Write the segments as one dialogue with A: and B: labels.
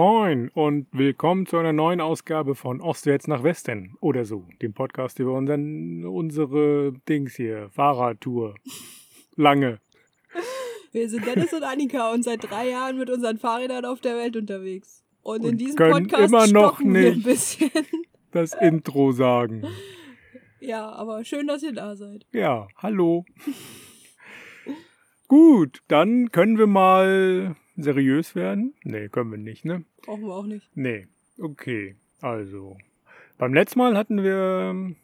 A: Moin und willkommen zu einer neuen Ausgabe von Ostwärts nach Westen oder so, dem Podcast über unseren, unsere Dings hier, Fahrradtour. Lange.
B: Wir sind Dennis und Annika und seit drei Jahren mit unseren Fahrrädern auf der Welt unterwegs. Und, in
A: Und
B: diesem
A: können
B: Podcast
A: immer noch
B: wir ein bisschen.
A: Das Intro sagen.
B: Ja, aber schön, dass ihr da seid.
A: Ja, hallo. Gut, dann können wir mal seriös werden. Nee, können wir nicht, ne?
B: Brauchen wir auch nicht.
A: Nee, okay. Also, beim letzten Mal hatten wir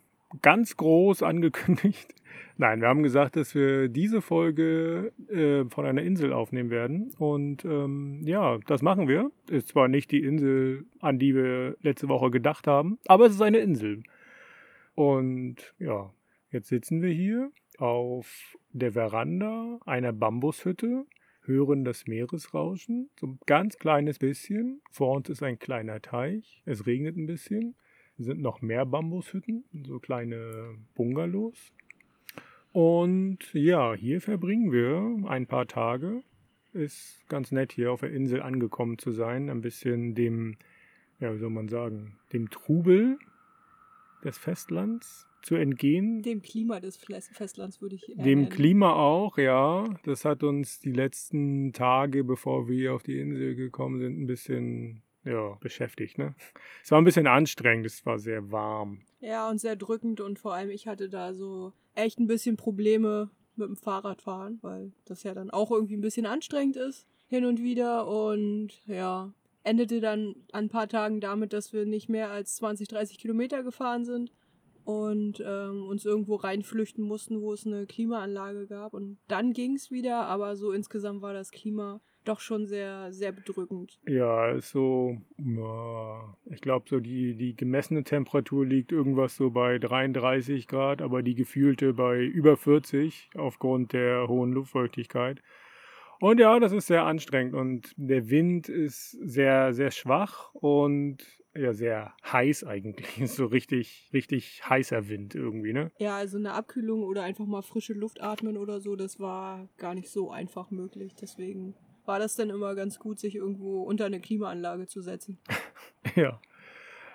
A: ganz groß angekündigt. Nein, wir haben gesagt, dass wir diese Folge äh, von einer Insel aufnehmen werden. Und ähm, ja, das machen wir. Ist zwar nicht die Insel, an die wir letzte Woche gedacht haben, aber es ist eine Insel. Und ja, jetzt sitzen wir hier auf der Veranda einer Bambushütte, hören das Meeresrauschen, so ein ganz kleines bisschen. Vor uns ist ein kleiner Teich, es regnet ein bisschen. Es sind noch mehr Bambushütten, so kleine Bungalows. Und ja, hier verbringen wir ein paar Tage. Ist ganz nett hier auf der Insel angekommen zu sein, ein bisschen dem, ja, wie soll man sagen, dem Trubel des Festlands zu entgehen.
B: Dem Klima des Festlands würde ich eher
A: Dem. Klima auch, ja. Das hat uns die letzten Tage, bevor wir auf die Insel gekommen sind, ein bisschen ja, beschäftigt. Ne? Es war ein bisschen anstrengend, es war sehr warm.
B: Ja, und sehr drückend und vor allem ich hatte da so echt ein bisschen Probleme mit dem Fahrradfahren, weil das ja dann auch irgendwie ein bisschen anstrengend ist, hin und wieder. Und ja, endete dann an ein paar Tagen damit, dass wir nicht mehr als 20, 30 Kilometer gefahren sind und ähm, uns irgendwo reinflüchten mussten, wo es eine Klimaanlage gab. Und dann ging es wieder, aber so insgesamt war das Klima doch schon sehr, sehr bedrückend.
A: Ja, ist so, ich glaube, so die, die gemessene Temperatur liegt irgendwas so bei 33 Grad, aber die gefühlte bei über 40 aufgrund der hohen Luftfeuchtigkeit. Und ja, das ist sehr anstrengend und der Wind ist sehr, sehr schwach und ja, sehr heiß eigentlich. So richtig, richtig heißer Wind irgendwie, ne?
B: Ja, also eine Abkühlung oder einfach mal frische Luft atmen oder so, das war gar nicht so einfach möglich. Deswegen war das dann immer ganz gut, sich irgendwo unter eine Klimaanlage zu setzen.
A: Ja.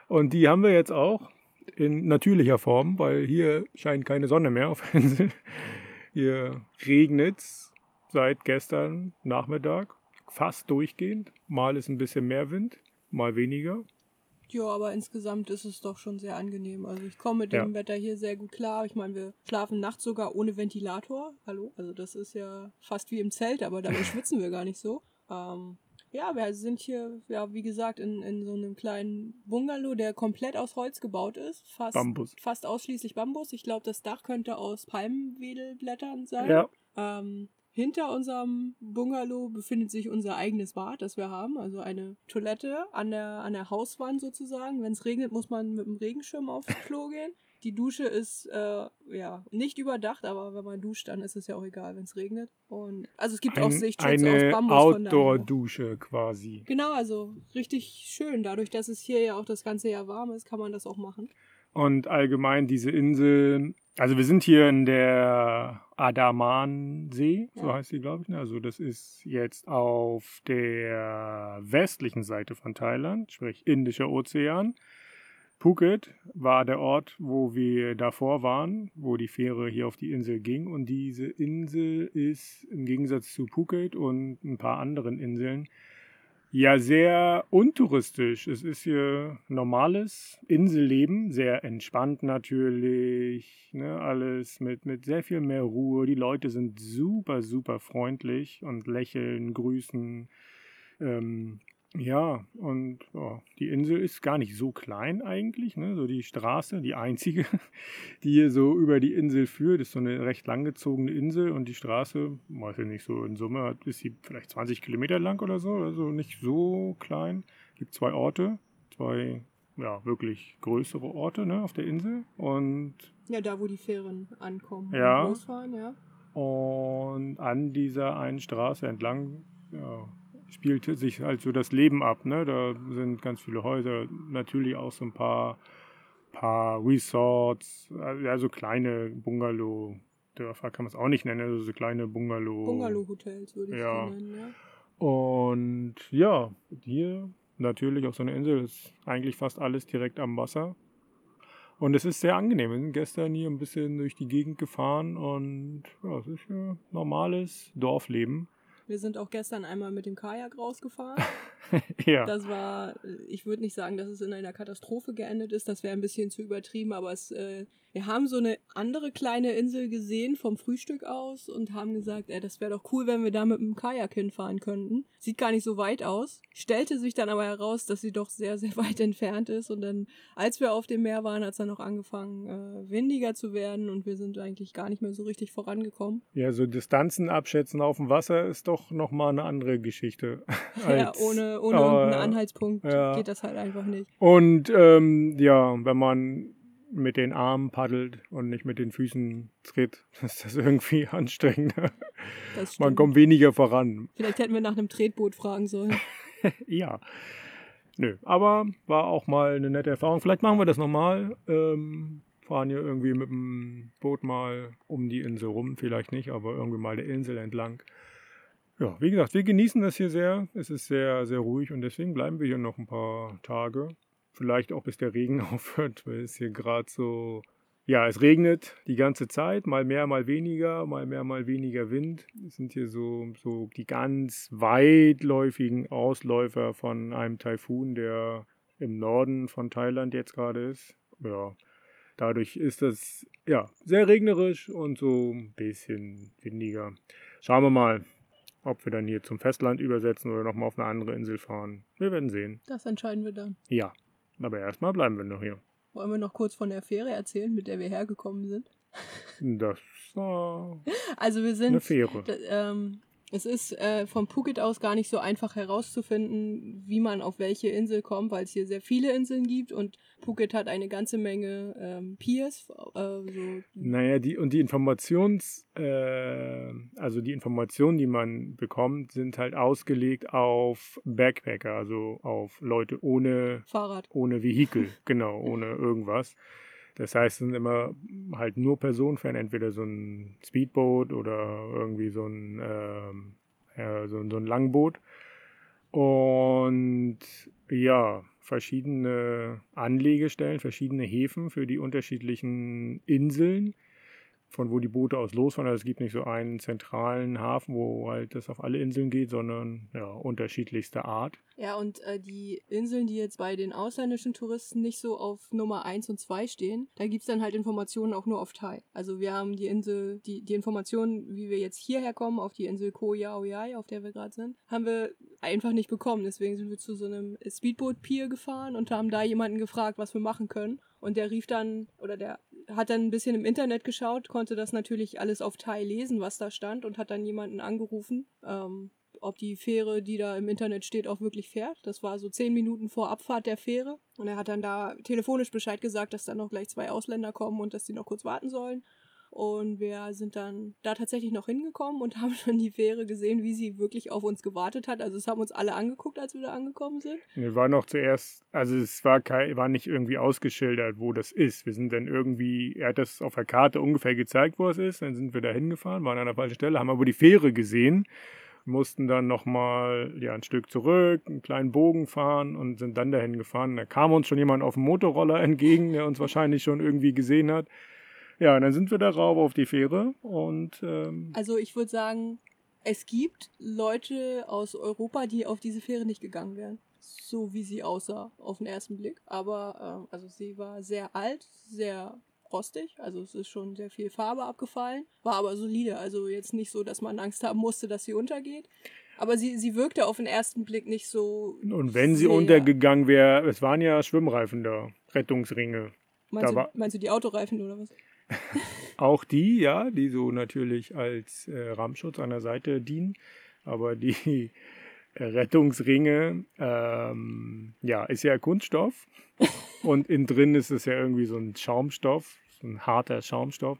A: Und die haben wir jetzt auch in natürlicher Form, weil hier scheint keine Sonne mehr auf der Insel. Hier regnet es seit gestern Nachmittag fast durchgehend. Mal ist ein bisschen mehr Wind, mal weniger.
B: Ja, aber insgesamt ist es doch schon sehr angenehm. Also ich komme mit
A: Ja.
B: dem Wetter hier sehr gut klar. Ich meine, wir schlafen nachts sogar ohne Ventilator. Hallo? Also das ist ja fast wie im Zelt, aber dabei schwitzen wir gar nicht so. Ähm, ja, wir sind hier, ja, wie gesagt, in, in so einem kleinen Bungalow, der komplett aus Holz gebaut ist. Fast,
A: Bambus.
B: fast ausschließlich Bambus. Ich glaube, das Dach könnte aus Palmwedelblättern sein.
A: Ja,
B: Ähm, hinter unserem Bungalow befindet sich unser eigenes Bad, das wir haben. Also eine Toilette an der, an der Hauswand sozusagen. Wenn es regnet, muss man mit dem Regenschirm aufs Klo gehen. Die Dusche ist äh, ja nicht überdacht, aber wenn man duscht, dann ist es ja auch egal, wenn es regnet. Und also es gibt auch
A: ein,
B: Sichtschutz aus
A: eine
B: Bambus.
A: Outdoor-Dusche quasi.
B: Genau, also richtig schön. Dadurch, dass es hier ja auch das ganze Jahr warm ist, kann man das auch machen.
A: Und allgemein diese Insel, also wir sind hier in der Adaman-See, so
B: Ja.
A: heißt sie, glaube ich. ne? Also das ist jetzt auf der westlichen Seite von Thailand, sprich Indischer Ozean. Phuket war der Ort, wo wir davor waren, wo die Fähre hier auf die Insel ging. Und diese Insel ist im Gegensatz zu Phuket und ein paar anderen Inseln ja, sehr untouristisch. Es ist hier normales Inselleben, sehr entspannt natürlich, ne, alles mit, mit sehr viel mehr Ruhe. Die Leute sind super, super freundlich und lächeln, grüßen. Ähm, ja, und ja, die Insel ist gar nicht so klein eigentlich. Ne? So die Straße, die einzige, die hier so über die Insel führt, ist so eine recht langgezogene Insel und die Straße, weiß ich nicht, so in Summe ist sie vielleicht 20 Kilometer lang oder so, also nicht so klein. Gibt zwei Orte, zwei ja, wirklich größere Orte ne, auf der Insel und
B: Ja, da wo die Fähren ankommen
A: Ja.
B: und losfahren, ja.
A: Und an dieser einen Straße entlang ja, spielte sich halt so das Leben ab. Ne? Da sind ganz viele Häuser, natürlich auch so ein paar, paar Resorts, also kleine Bungalow-Dörfer kann man es auch nicht nennen, also so kleine Bungalow.
B: Bungalow-Hotels würde ich
A: Ja.
B: sie nennen, ja.
A: Und ja, hier natürlich auf so einer Insel ist eigentlich fast alles direkt am Wasser. Und es ist sehr angenehm. Wir sind gestern hier ein bisschen durch die Gegend gefahren und ja, es ist ja normales Dorfleben.
B: Wir sind auch gestern einmal mit dem Kajak rausgefahren.
A: ja.
B: Das war, ich würde nicht sagen, dass es in einer Katastrophe geendet ist, das wäre ein bisschen zu übertrieben, aber es, äh, wir haben so eine andere kleine Insel gesehen vom Frühstück aus und haben gesagt, ey, das wäre doch cool, wenn wir da mit dem Kajak hinfahren könnten. Sieht gar nicht so weit aus. Stellte sich dann aber heraus, dass sie doch sehr, sehr weit entfernt ist. Und dann, als wir auf dem Meer waren, hat es dann auch angefangen, äh, windiger zu werden und wir sind eigentlich gar nicht mehr so richtig vorangekommen.
A: Ja, so Distanzen abschätzen auf dem Wasser ist doch nochmal eine andere Geschichte.
B: ja, ohne, ohne irgendeinen Anhaltspunkt ja. geht das halt einfach nicht.
A: Und ähm, ja, wenn man mit den Armen paddelt und nicht mit den Füßen tritt, ist das irgendwie anstrengender. Das Man kommt weniger voran.
B: Vielleicht hätten wir nach einem Tretboot fragen sollen.
A: ja. Nö, aber war auch mal eine nette Erfahrung. Vielleicht machen wir das nochmal. Ähm, fahren hier irgendwie mit dem Boot mal um die Insel rum. Vielleicht nicht, aber irgendwie mal der Insel entlang. Ja, wie gesagt, wir genießen das hier sehr. Es ist sehr, sehr ruhig und deswegen bleiben wir hier noch ein paar Tage. Vielleicht auch bis der Regen aufhört, weil es hier gerade so. Ja, es regnet die ganze Zeit, mal mehr, mal weniger, mal mehr, mal weniger Wind. Es sind hier so, so die ganz weitläufigen Ausläufer von einem Taifun, der im Norden von Thailand jetzt gerade ist. Ja, dadurch ist es ja sehr regnerisch und so ein bisschen windiger. Schauen wir mal, ob wir dann hier zum Festland übersetzen oder nochmal auf eine andere Insel fahren. Wir werden sehen.
B: Das entscheiden wir dann.
A: Ja. Aber erstmal bleiben wir noch hier.
B: Wollen wir noch kurz von der Fähre erzählen, mit der wir hergekommen sind?
A: Das war
B: also wir sind,
A: eine Fähre.
B: Ähm, es ist äh, vom Phuket aus gar nicht so einfach herauszufinden, wie man auf welche Insel kommt, weil es hier sehr viele Inseln gibt und Phuket hat eine ganze Menge ähm, Piers. Äh, so.
A: Naja, die und die Informations, äh, also die Informationen, die man bekommt, sind halt ausgelegt auf Backpacker, also auf Leute ohne
B: Fahrrad,
A: ohne Vehikel, genau, ohne irgendwas. Das heißt, es sind immer halt nur Personenfern, entweder so ein Speedboot oder irgendwie so ein, ähm, ja, so, so ein Langboot. Und ja, verschiedene Anlegestellen, verschiedene Häfen für die unterschiedlichen Inseln von wo die Boote aus losfahren. Also es gibt nicht so einen zentralen Hafen, wo halt das auf alle Inseln geht, sondern ja, unterschiedlichster Art.
B: Ja, und äh, die Inseln, die jetzt bei den ausländischen Touristen nicht so auf Nummer 1 und 2 stehen, da gibt es dann halt Informationen auch nur auf Thai. Also wir haben die Insel, die, die Informationen, wie wir jetzt hierher kommen, auf die Insel Koh Yao Yai, auf der wir gerade sind, haben wir einfach nicht bekommen. Deswegen sind wir zu so einem Speedboot-Pier gefahren und haben da jemanden gefragt, was wir machen können. Und der rief dann, oder der hat dann ein bisschen im Internet geschaut, konnte das natürlich alles auf Thai lesen, was da stand, und hat dann jemanden angerufen, ähm, ob die Fähre, die da im Internet steht, auch wirklich fährt. Das war so zehn Minuten vor Abfahrt der Fähre. Und er hat dann da telefonisch Bescheid gesagt, dass dann noch gleich zwei Ausländer kommen und dass sie noch kurz warten sollen. Und wir sind dann da tatsächlich noch hingekommen und haben schon die Fähre gesehen, wie sie wirklich auf uns gewartet hat. Also es haben uns alle angeguckt, als wir da angekommen sind.
A: Wir waren noch zuerst, also es war, kein, war nicht irgendwie ausgeschildert, wo das ist. Wir sind dann irgendwie, er hat das auf der Karte ungefähr gezeigt, wo es ist. Dann sind wir da hingefahren, waren an der falschen Stelle, haben aber die Fähre gesehen mussten dann nochmal ja, ein Stück zurück, einen kleinen Bogen fahren und sind dann dahin gefahren. Da kam uns schon jemand auf dem Motorroller entgegen, der uns wahrscheinlich schon irgendwie gesehen hat. Ja, und dann sind wir darauf auf die Fähre und. Ähm,
B: also ich würde sagen, es gibt Leute aus Europa, die auf diese Fähre nicht gegangen wären. So wie sie aussah auf den ersten Blick. Aber äh, also sie war sehr alt, sehr rostig, also es ist schon sehr viel Farbe abgefallen, war aber solide, also jetzt nicht so, dass man Angst haben musste, dass sie untergeht. Aber sie, sie wirkte auf den ersten Blick nicht so.
A: Und wenn sie untergegangen wäre, es waren ja Schwimmreifen da, Rettungsringe.
B: Meinst, da du, meinst du die Autoreifen oder was?
A: Auch die, ja, die so natürlich als äh, Rahmenschutz an der Seite dienen. Aber die Rettungsringe, ähm, ja, ist ja Kunststoff. Und innen drin ist es ja irgendwie so ein Schaumstoff, so ein harter Schaumstoff.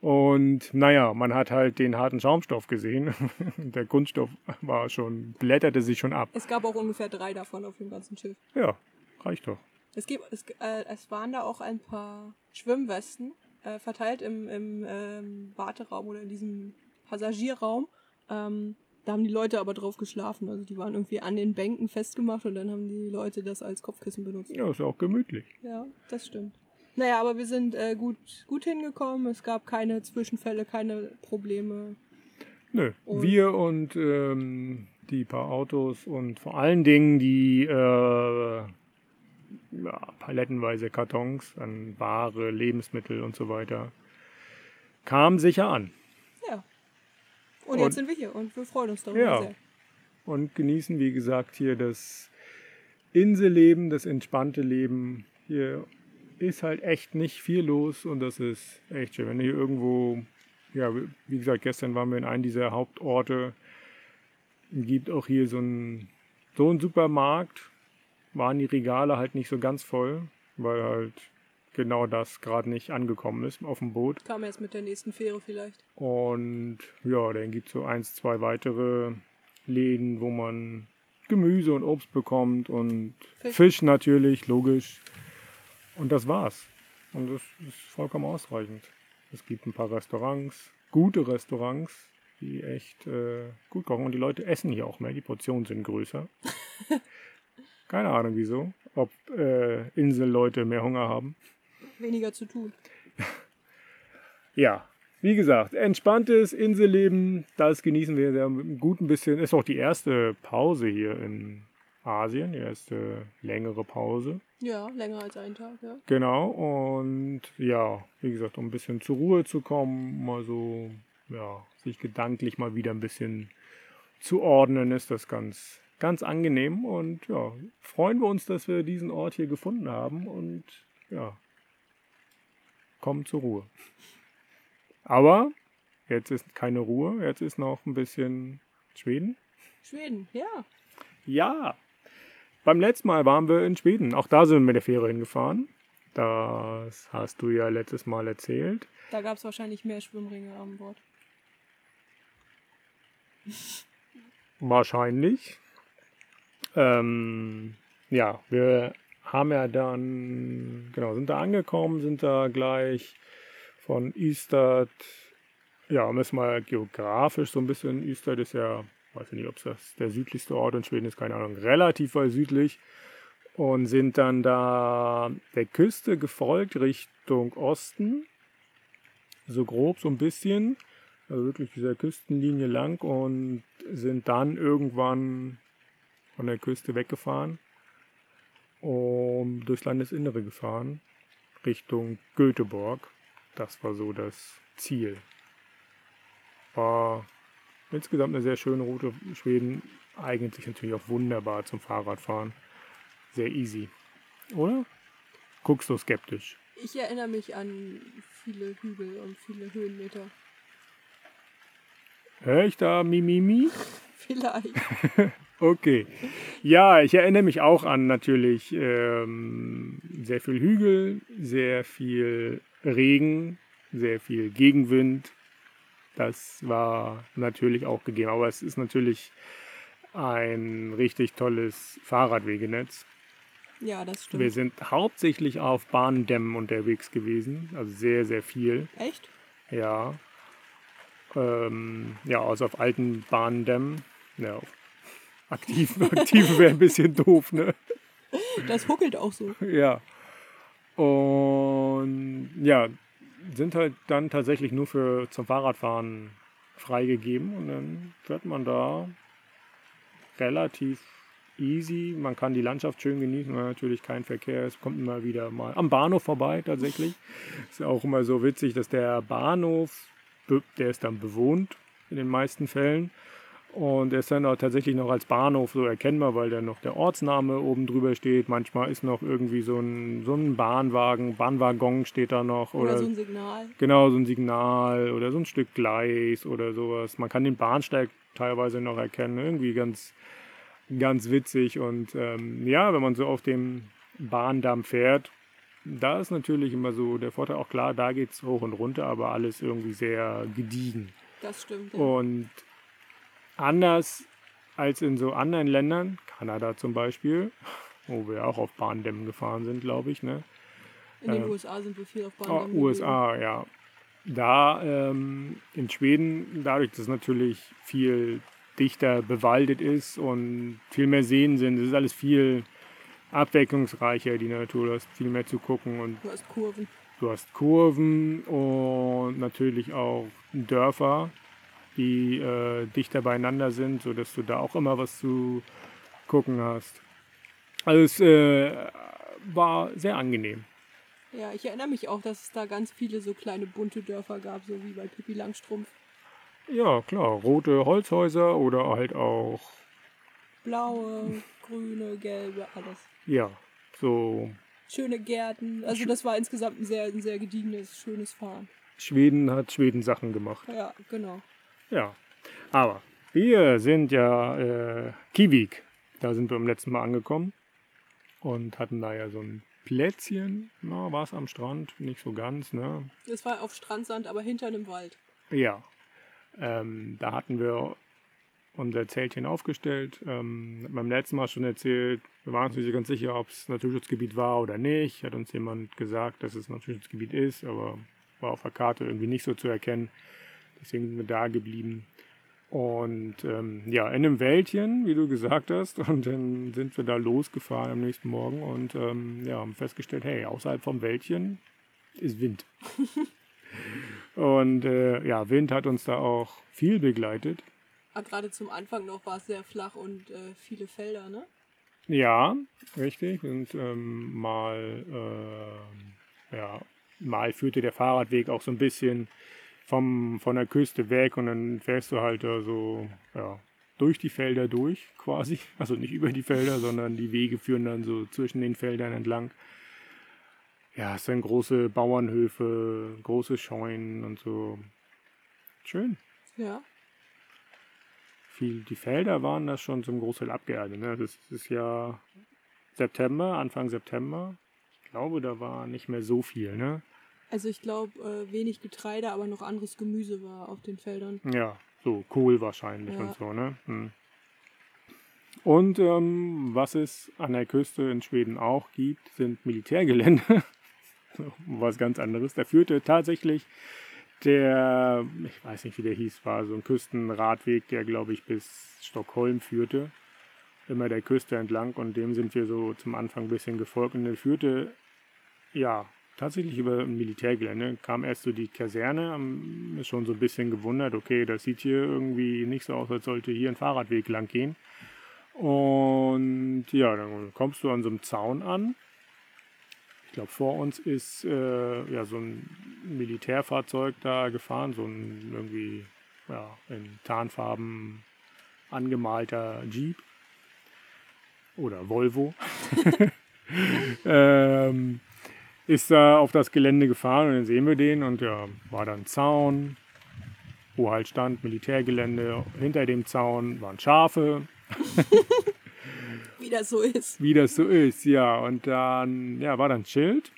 A: Und naja, man hat halt den harten Schaumstoff gesehen. Der Kunststoff war schon, blätterte sich schon ab.
B: Es gab auch ungefähr drei davon auf dem ganzen Schiff.
A: Ja, reicht doch.
B: Es, gibt, es, äh, es waren da auch ein paar Schwimmwesten äh, verteilt im, im ähm, Warteraum oder in diesem Passagierraum. Ähm, Da haben die Leute aber drauf geschlafen. Also die waren irgendwie an den Bänken festgemacht und dann haben die Leute das als Kopfkissen benutzt.
A: Ja, ist auch gemütlich.
B: Ja, das stimmt. Naja, aber wir sind äh, gut, gut hingekommen. Es gab keine Zwischenfälle, keine Probleme.
A: Nö,
B: Und-
A: wir und ähm, die paar Autos und vor allen Dingen die äh, ja, palettenweise Kartons an Ware, Lebensmittel und so weiter kamen sicher an
B: Ja. Und,
A: Und-
B: jetzt sind wir hier und wir freuen uns darüber
A: Ja.
B: sehr.
A: und genießen, wie gesagt, hier das Inselleben, das entspannte Leben. Hier ist halt echt nicht viel los und das ist echt schön. Wenn du hier irgendwo, ja, wie gesagt, gestern waren wir in einem dieser Hauptorte, gibt auch hier so einen, so einen Supermarkt, waren die Regale halt nicht so ganz voll, weil halt genau das gerade nicht angekommen ist auf dem Boot.
B: Kam erst mit der nächsten Fähre vielleicht.
A: Und ja, dann gibt es so eins, zwei weitere Läden, wo man Gemüse und Obst bekommt und
B: Fisch.
A: Fisch, natürlich, logisch. Und das war's. Und das ist vollkommen ausreichend. Es gibt ein paar Restaurants, gute Restaurants, die echt äh, gut kochen. Und die Leute essen hier auch mehr, die Portionen sind größer. Keine Ahnung wieso. Ob äh, Inselleute mehr Hunger haben.
B: Weniger zu tun.
A: Ja, wie gesagt, entspanntes Inselleben, das genießen wir sehr einem guten bisschen. Ist auch die erste Pause hier in Asien, die erste längere Pause.
B: Ja, länger als einen Tag, ja.
A: Genau, und ja, wie gesagt, um ein bisschen zur Ruhe zu kommen, mal so, ja, sich gedanklich mal wieder ein bisschen zu ordnen, ist das ganz, ganz angenehm. Und ja, freuen wir uns, dass wir diesen Ort hier gefunden haben und ja, kommen zur Ruhe. Aber jetzt ist keine Ruhe, jetzt ist noch ein bisschen Schweden.
B: Schweden, ja.
A: Ja, beim letzten Mal waren wir in Schweden. Auch da sind wir mit der Fähre hingefahren. Das hast du ja letztes Mal erzählt.
B: Da gab es wahrscheinlich mehr Schwimmringe an Bord.
A: Wahrscheinlich. Ähm, ja, wir haben ja dann, genau, sind da angekommen, sind da gleich von Ystad, ja, müssen wir geografisch so ein bisschen, Ystad ist ja, weiß ich nicht, ob es das der südlichste Ort in Schweden ist, keine Ahnung, relativ weit südlich und sind dann da der Küste gefolgt Richtung Osten, so grob so ein bisschen, also wirklich dieser Küstenlinie lang und sind dann irgendwann von der Küste weggefahren und durchs Landesinnere gefahren Richtung Göteborg. Das war so das Ziel. War insgesamt eine sehr schöne Route. Schweden eignet sich natürlich auch wunderbar zum Fahrradfahren. Sehr easy. Oder? Guckst du skeptisch?
B: Ich erinnere mich an viele Hügel und viele Höhenmeter.
A: Hör ich da Mimimi?
B: Vielleicht.
A: Okay. Ja, ich erinnere mich auch an natürlich ähm, sehr viel Hügel, sehr viel Regen, sehr viel Gegenwind. Das war natürlich auch gegeben. Aber es ist natürlich ein richtig tolles Fahrradwegenetz.
B: Ja, das stimmt.
A: Wir sind hauptsächlich auf Bahndämmen unterwegs gewesen. Also sehr, sehr viel.
B: Echt?
A: Ja. Ähm, ja, also auf alten Bahndämmen. Ja, auf aktiven, aktiven wäre ein bisschen doof, ne?
B: Das huckelt auch so.
A: Ja. Und ja, sind halt dann tatsächlich nur für zum Fahrradfahren freigegeben und dann fährt man da relativ easy. Man kann die Landschaft schön genießen, weil natürlich kein Verkehr ist. Kommt immer wieder mal am Bahnhof vorbei tatsächlich. Ist ja auch immer so witzig, dass der Bahnhof, der ist dann bewohnt in den meisten Fällen. Und er ist dann auch tatsächlich noch als Bahnhof so erkennbar, weil da noch der Ortsname oben drüber steht. Manchmal ist noch irgendwie so ein, so ein Bahnwagen, Bahnwaggon steht da noch.
B: Oder,
A: Oder,
B: so ein Signal.
A: genau, so ein Signal oder so ein Stück Gleis oder sowas. Man kann den Bahnsteig teilweise noch erkennen. Irgendwie ganz, ganz witzig. Und ähm, ja, wenn man so auf dem Bahndamm fährt, da ist natürlich immer so der Vorteil, auch klar, da geht es hoch und runter, aber alles irgendwie sehr gediegen.
B: Das stimmt. Ja.
A: Und anders als in so anderen Ländern, Kanada zum Beispiel, wo wir auch auf Bahndämmen gefahren sind, glaube ich, ne?
B: In den
A: ähm,
B: USA sind wir viel auf
A: Oh,
B: Bahn.
A: USA, ja. Da ähm, in Schweden, dadurch, dass es natürlich viel dichter bewaldet ist und viel mehr Seen sind. Es ist alles viel abwechslungsreicher, die Natur. Du hast viel mehr zu gucken und
B: Du hast Kurven.
A: du hast Kurven und natürlich auch Dörfer, die äh, dichter beieinander sind, sodass du da auch immer was zu gucken hast. Also es äh, war sehr angenehm.
B: Ja, ich erinnere mich auch, dass es da ganz viele so kleine bunte Dörfer gab, so wie bei Pippi Langstrumpf.
A: Ja, klar, rote Holzhäuser oder halt auch,
B: Blaue, grüne, gelbe, alles.
A: ja, so
B: Schöne Gärten. Also das war insgesamt ein sehr, ein sehr gediegenes, schönes Fahren.
A: Schweden hat Schweden Sachen gemacht.
B: Ja, genau.
A: Ja, aber wir sind ja äh, Kiwik. Da sind wir beim letzten Mal angekommen und hatten da ja so ein Plätzchen. Na, war es am Strand? Nicht so ganz, ne?
B: Es war auf Strandsand, aber hinter einem Wald.
A: Ja. Ähm, da hatten wir unser Zeltchen aufgestellt. Ähm, beim letzten Mal schon erzählt, wir waren uns nicht so ganz sicher, ob es Naturschutzgebiet war oder nicht. Hat uns jemand gesagt, dass es Naturschutzgebiet ist, aber war auf der Karte irgendwie nicht so zu erkennen. Deswegen sind wir da geblieben. Und ähm, ja, in einem Wäldchen, wie du gesagt hast, und dann sind wir da losgefahren am nächsten Morgen und ähm, ja, haben festgestellt, hey, außerhalb vom Wäldchen ist Wind. und äh, ja, Wind hat uns da auch viel begleitet.
B: Aber gerade zum Anfang noch war es sehr flach und äh, viele Felder, ne?
A: Ja, richtig. Und ähm, mal, äh, ja, mal führte der Fahrradweg auch so ein bisschen vom, von der Küste weg und dann fährst du halt da so, ja, durch die Felder durch quasi. Also nicht über die Felder, sondern die Wege führen dann so zwischen den Feldern entlang. Ja, es sind große Bauernhöfe, große Scheunen und so. Schön.
B: Ja.
A: Viel, die Felder waren das schon zum Großteil abgeerdet. Ne? Das ist ja September, Anfang September. Ich glaube, da war nicht mehr so viel. Ne?
B: Also ich glaube, äh, wenig Getreide, aber noch anderes Gemüse war auf den Feldern.
A: Ja, so Kohl wahrscheinlich
B: Ja.
A: und so. Ne? Hm. Und ähm, was es an der Küste in Schweden auch gibt, sind Militärgelände. was ganz anderes. Da führte tatsächlich der, ich weiß nicht, wie der hieß, war so ein Küstenradweg, der, glaube ich, bis Stockholm führte. Immer der Küste entlang und dem sind wir so zum Anfang ein bisschen gefolgt. Und der führte, ja, tatsächlich über ein Militärgelände. Kam erst so die Kaserne, haben mich schon so ein bisschen gewundert, okay, das sieht hier irgendwie nicht so aus, als sollte hier ein Fahrradweg lang gehen. Und ja, dann kommst du an so einem Zaun an. Ich glaube, vor uns ist äh, ja so ein Militärfahrzeug da gefahren, so ein irgendwie ja, in Tarnfarben angemalter Jeep oder Volvo. ähm, ist da auf das Gelände gefahren und dann sehen wir den und ja, war dann Zaun, wo halt stand Militärgelände. Hinter dem Zaun waren Schafe,
B: Wie das so ist.
A: wie das so ist, ja. Und dann, ja, war dann Schild,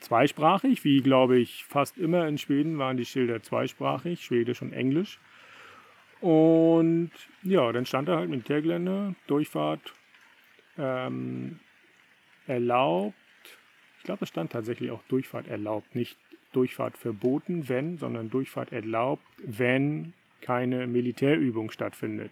A: zweisprachig, wie glaube ich fast immer in Schweden waren die Schilder zweisprachig, Schwedisch und Englisch. Und ja, dann stand da halt Militärgelände, Durchfahrt ähm, erlaubt. Ich glaube, es stand tatsächlich auch Durchfahrt erlaubt, nicht Durchfahrt verboten, wenn, sondern Durchfahrt erlaubt, wenn keine Militärübung stattfindet.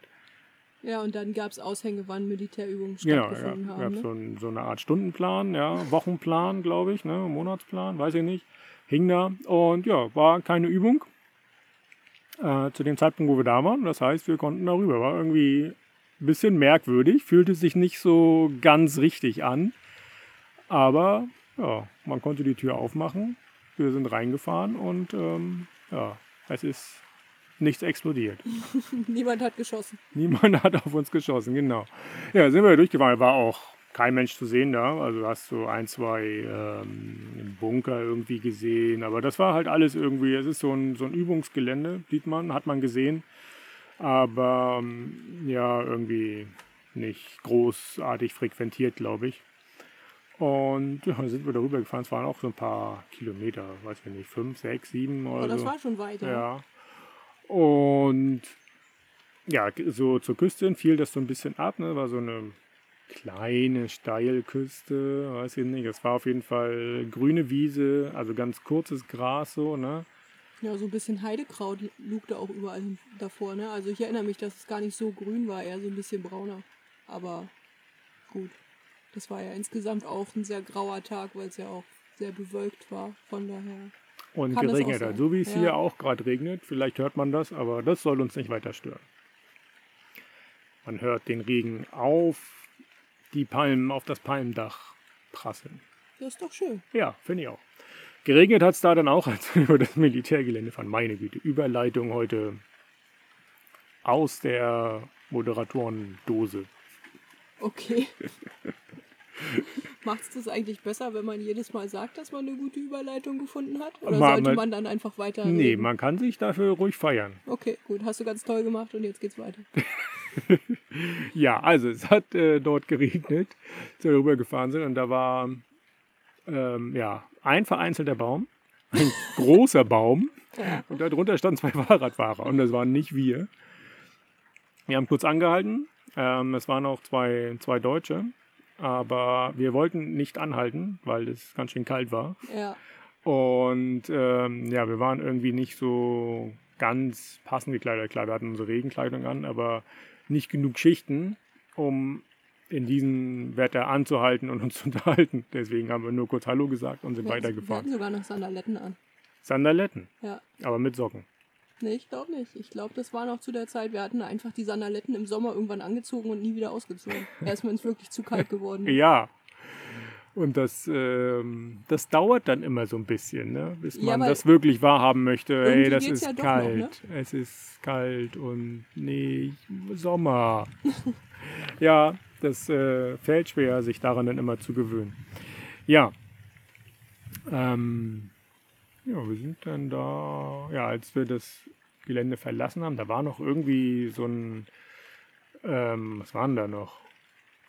B: Ja, und dann gab es Aushänge, wann Militärübungen
A: Genau, ja.
B: stattgefunden
A: Gab
B: haben.
A: so,
B: Ne?
A: ein, so eine Art Stundenplan, ja, Wochenplan, glaube ich, ne, Monatsplan, weiß ich nicht. Hing da und ja, war keine Übung äh, zu dem Zeitpunkt, wo wir da waren. Das heißt, wir konnten darüber. War irgendwie ein bisschen merkwürdig, fühlte sich nicht so ganz richtig an. Aber ja, man konnte die Tür aufmachen. Wir sind reingefahren und ähm, ja, es ist nichts explodiert.
B: Niemand hat geschossen.
A: Niemand hat auf uns geschossen, genau. Ja, sind wir durchgefahren. War auch kein Mensch zu sehen da. Also du hast so ein, zwei ähm, Bunker irgendwie gesehen. Aber das war halt alles irgendwie, es ist so ein, so ein Übungsgelände, sieht man, hat man gesehen. Aber ähm, ja, irgendwie nicht großartig frequentiert, glaube ich. Und ja, dann sind wir darüber gefahren. Es waren auch so ein paar Kilometer, weiß ich nicht, fünf, sechs, sieben oder
B: Aber das
A: so.
B: war schon weit, ja.
A: Ja. Und ja, so zur Küste hin fiel das so ein bisschen ab. Ne? War so eine kleine Steilküste, weiß ich nicht. Es war auf jeden Fall grüne Wiese, also ganz kurzes Gras so, ne?
B: Ja, so ein bisschen Heidekraut lugte auch überall davor, ne? Also ich erinnere mich, dass es gar nicht so grün war, eher so ein bisschen brauner. Aber gut. Das war ja insgesamt auch ein sehr grauer Tag, weil es ja auch sehr bewölkt war. Von daher.
A: Und geregnet hat. So wie es
B: Ja.
A: hier auch gerade regnet. Vielleicht hört man das, aber das soll uns nicht weiter stören. Man hört den Regen auf die Palmen, auf das Palmendach prasseln.
B: Das ist doch schön.
A: Ja, finde ich auch. Geregnet hat es da dann auch, als wir über das Militärgelände fahren. Meine Güte, Überleitung heute aus der Moderatorendose.
B: Okay. Macht es das eigentlich besser, wenn man jedes Mal sagt, dass man eine gute Überleitung gefunden hat? Oder
A: Ma-
B: sollte
A: ma-
B: man dann einfach weiter
A: Nee,
B: reden?
A: man kann sich dafür ruhig feiern.
B: Okay, gut. Hast du ganz toll gemacht und jetzt geht's weiter.
A: Ja, also es hat äh, dort geregnet, als wir rübergefahren sind und da war ähm, ja, ein vereinzelter Baum, ein großer Baum und darunter standen zwei Fahrradfahrer und das waren nicht wir. Wir haben kurz angehalten, ähm, es waren auch zwei, zwei Deutsche, aber wir wollten nicht anhalten, weil es ganz schön kalt war.
B: Ja.
A: Und ähm, ja, wir waren irgendwie nicht so ganz passend gekleidet. Klar, wir hatten unsere Regenkleidung an, aber nicht genug Schichten, um in diesem Wetter anzuhalten und uns zu unterhalten. Deswegen haben wir nur kurz Hallo gesagt und sind
B: Wir hatten- Wir
A: weitergefahren.
B: hatten sogar noch Sandaletten an.
A: Sandaletten,
B: Ja.
A: aber mit Socken.
B: Nee, ich glaube nicht. Ich glaube, das war noch zu der Zeit. Wir hatten einfach die Sandaletten im Sommer irgendwann angezogen und nie wieder ausgezogen. Erst wenn es wirklich zu kalt geworden ist.
A: Ja. Und das, ähm, das dauert dann immer so ein bisschen, ne? bis
B: Ja,
A: man das wirklich wahrhaben möchte. Ey,
B: irgendwie
A: das ist
B: ja doch noch, ne?
A: kalt. Es ist kalt und nee, Sommer. ja, das äh, fällt schwer, sich daran dann immer zu gewöhnen. Ja. Ähm, ja, wir sind dann da, ja, als wir das Gelände verlassen haben, da war noch irgendwie so ein, ähm, was waren da noch?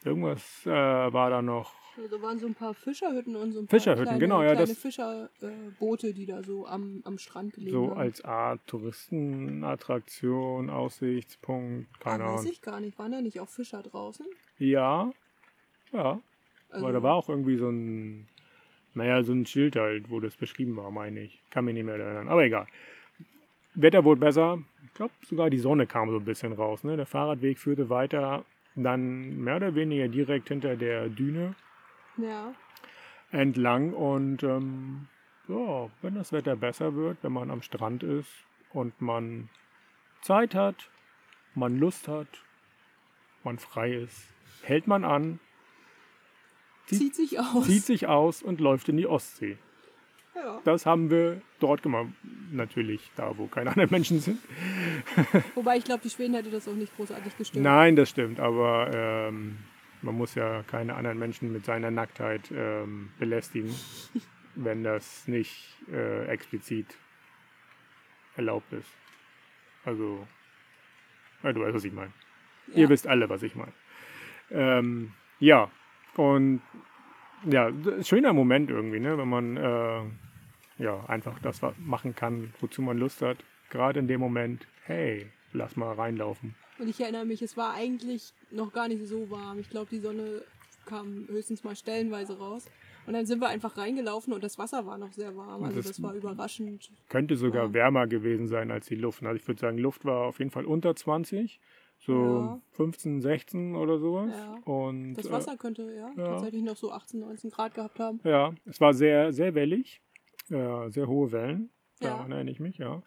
A: Irgendwas äh, war da noch.
B: Also waren so ein paar Fischerhütten und so ein paar
A: Fischerhütten,
B: kleine,
A: genau, ja,
B: kleine
A: das-
B: Fischerboote, äh, Boote, die da so am, am Strand gelegen
A: So
B: haben.
A: als Art Touristenattraktion, Aussichtspunkt, keine
B: ah, weiß
A: Ahnung.
B: ich gar nicht. Waren da nicht auch Fischer draußen?
A: Ja, ja.
B: Also,
A: Aber da war auch irgendwie so ein, naja, so ein Schild halt, wo das beschrieben war, meine ich. Kann mich nicht mehr erinnern. Aber egal. Wetter wurde besser. Ich glaube, sogar die Sonne kam so ein bisschen raus. Ne? Der Fahrradweg führte weiter, dann mehr oder weniger direkt hinter der Düne
B: Ja,
A: entlang. Und ähm, ja, wenn das Wetter besser wird, wenn man am Strand ist und man Zeit hat, man Lust hat, man frei ist, hält man an,
B: zieht sich aus.
A: zieht sich aus und läuft in die Ostsee.
B: ja.
A: Das haben wir dort gemacht. Natürlich da, wo keine anderen Menschen sind.
B: Wobei ich glaube, die Schweden hätte das auch nicht großartig gestört.
A: Nein, das stimmt, aber ähm, man muss ja keine anderen Menschen mit seiner Nacktheit ähm, belästigen, wenn das nicht äh, explizit erlaubt ist. Also, ja, du weißt, was ich meine.
B: Ja.
A: Ihr wisst alle, was ich meine. Ähm, ja, und ja, schöner Moment irgendwie, ne? wenn man äh, ja, einfach das machen kann, wozu man Lust hat. Gerade in dem Moment, hey, lass mal reinlaufen.
B: Und ich erinnere mich, es war eigentlich noch gar nicht so warm. Ich glaube, die Sonne kam höchstens mal stellenweise raus. Und dann sind wir einfach reingelaufen und das Wasser war noch sehr warm. Also
A: Das-
B: das, war überraschend.
A: Könnte sogar
B: Ja.
A: wärmer gewesen sein als die Luft. Also ich würde sagen, Luft war auf jeden Fall unter 20, so
B: Ja.
A: 15, 16 oder sowas.
B: Ja.
A: Und
B: Das
A: äh,
B: Wasser könnte ja,
A: ja.
B: tatsächlich noch so 18, 19 Grad gehabt haben.
A: Ja, es war sehr, sehr wellig. Ja, sehr hohe Wellen.
B: Ja.
A: Daran erinnere ich mich, ja.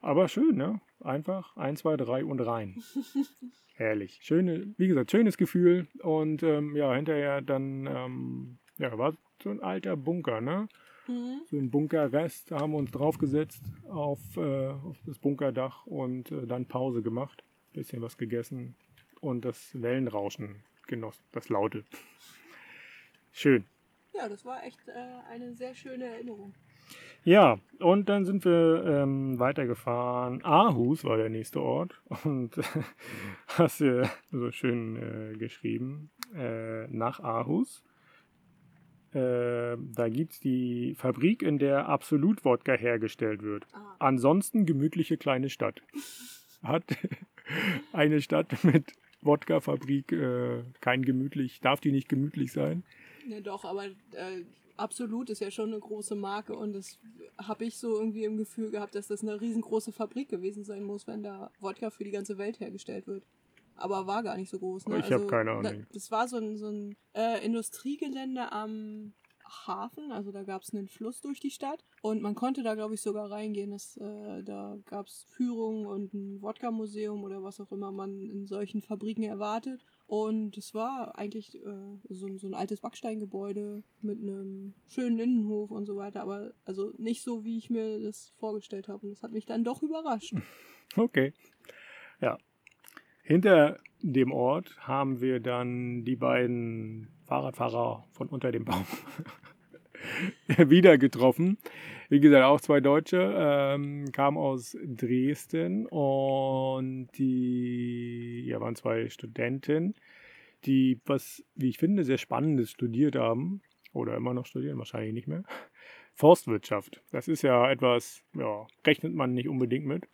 A: Aber schön, ne? Einfach eins, zwei, drei und rein. Herrlich. Schöne, wie gesagt, schönes Gefühl. Und ähm, ja, hinterher dann, ähm, ja, war so ein alter Bunker, ne?
B: Mhm.
A: So ein Bunkerrest, da haben wir uns draufgesetzt auf, äh, auf das Bunkerdach und äh, dann Pause gemacht. Bisschen was gegessen und das Wellenrauschen genossen, das Laute. Schön.
B: Ja, das war echt äh, eine sehr schöne Erinnerung.
A: Ja, und dann sind wir ähm, weitergefahren. Aarhus war der nächste Ort. Und hast du so schön äh, geschrieben. Äh, nach Aarhus. Äh, da gibt es die Fabrik, in der Absolut-Wodka hergestellt wird.
B: Ah.
A: Ansonsten gemütliche kleine Stadt. Hat eine Stadt mit Wodka-Fabrik äh, kein gemütlich, darf die nicht gemütlich sein?
B: Ja, doch, aber äh, Absolut ist ja schon eine große Marke und das habe ich so irgendwie im Gefühl gehabt, dass das eine riesengroße Fabrik gewesen sein muss, wenn da Wodka für die ganze Welt hergestellt wird. Aber war gar nicht so groß. Ne?
A: Ich habe keine Ahnung.
B: Das war so ein, so ein äh, Industriegelände am Hafen, also da gab es einen Fluss durch die Stadt und man konnte da, glaube ich, sogar reingehen. Das, äh, da gab es Führungen und ein Wodka-Museum oder was auch immer man in solchen Fabriken erwartet. Und es war eigentlich äh, so, so ein altes Backsteingebäude mit einem schönen Innenhof und so weiter, aber also nicht so, wie ich mir das vorgestellt habe. Und das hat mich dann doch überrascht.
A: Okay. Ja. Hinter dem Ort haben wir dann die beiden Fahrradfahrer von unter dem Baum wieder getroffen. Wie gesagt, auch zwei Deutsche, ähm, kamen aus Dresden und die ja, waren zwei Studenten, die was, wie ich finde, sehr Spannendes studiert haben oder immer noch studieren, wahrscheinlich nicht mehr. Forstwirtschaft. Das ist ja etwas, ja, rechnet man nicht unbedingt mit.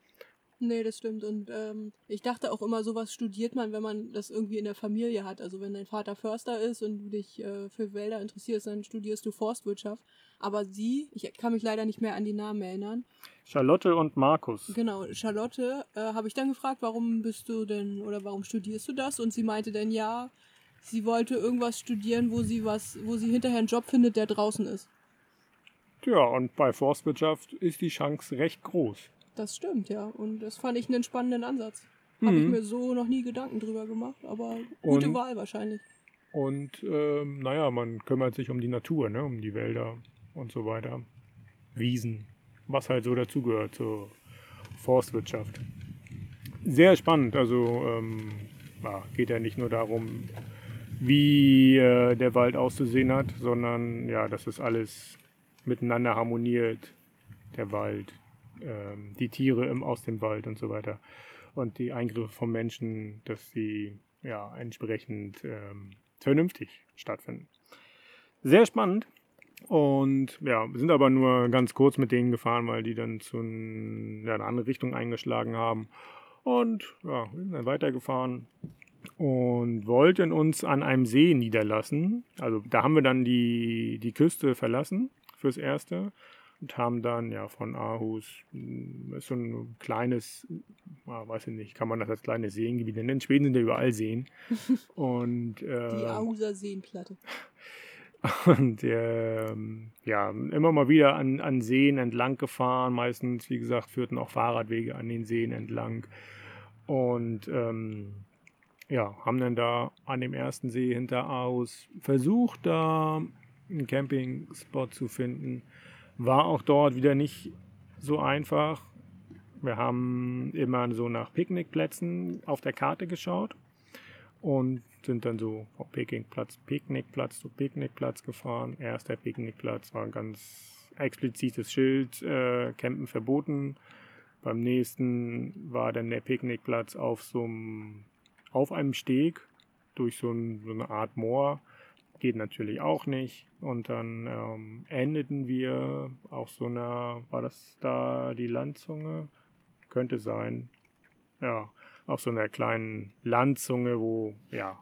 B: Nee, das stimmt. Und ähm, ich dachte auch immer, sowas studiert man, wenn man das irgendwie in der Familie hat. Also wenn dein Vater Förster ist und du dich äh, für Wälder interessierst, dann studierst du Forstwirtschaft. Aber sie, ich kann mich leider nicht mehr an die Namen erinnern.
A: Charlotte und Markus.
B: Genau, Charlotte äh, habe ich dann gefragt, warum bist du denn oder warum studierst du das? Und sie meinte dann ja, sie wollte irgendwas studieren, wo sie was, wo sie hinterher einen Job findet, der draußen ist.
A: Ja, und bei Forstwirtschaft ist die Chance recht groß.
B: Das stimmt, ja. Und das fand ich einen spannenden Ansatz. Habe ich mir so noch nie Gedanken drüber gemacht, aber gute
A: Und-
B: Wahl wahrscheinlich.
A: Und ähm, naja, man kümmert sich um die Natur, ne? um die Wälder und so weiter. Wiesen, was halt so dazugehört zur Forstwirtschaft. Sehr spannend, also ähm, ja, geht ja nicht nur darum, wie äh, der Wald auszusehen hat, sondern ja, dass es alles miteinander harmoniert, der Wald, ähm, die Tiere im, aus dem Wald und so weiter. Und die Eingriffe vom Menschen, dass sie ja entsprechend ähm, vernünftig stattfinden. Sehr spannend. Und ja, wir sind aber nur ganz kurz mit denen gefahren, weil die dann zu ja, eine andere Richtung eingeschlagen haben. Und ja, wir sind dann weitergefahren und wollten uns an einem See niederlassen. Also da haben wir dann die, die Küste verlassen fürs Erste und haben dann ja von Aarhus, ist so ein kleines, weiß ich nicht, kann man das als kleines Seengebiet nennen. In Schweden sind ja überall Seen. Und
B: Die
A: äh,
B: Ahuser Seenplatte.
A: und ähm, ja, immer mal wieder an, an Seen entlang gefahren. Meistens, wie gesagt, führten auch Fahrradwege an den Seen entlang. Und ähm, ja, haben dann da an dem ersten See hinter Aarhus versucht, da einen Campingspot zu finden. War auch dort wieder nicht so einfach. Wir haben immer so nach Picknickplätzen auf der Karte geschaut und sind dann so vom Picknickplatz, Picknickplatz zu Picknickplatz gefahren. Erster Picknickplatz war ein ganz explizites Schild, äh, Campen verboten. Beim nächsten war dann der Picknickplatz auf so einem, auf einem Steg durch so, ein, so eine Art Moor. Geht natürlich auch nicht. Und dann ähm, endeten wir auf so einer, war das da die Landzunge? Könnte sein. Ja, auf so einer kleinen Landzunge, wo, ja,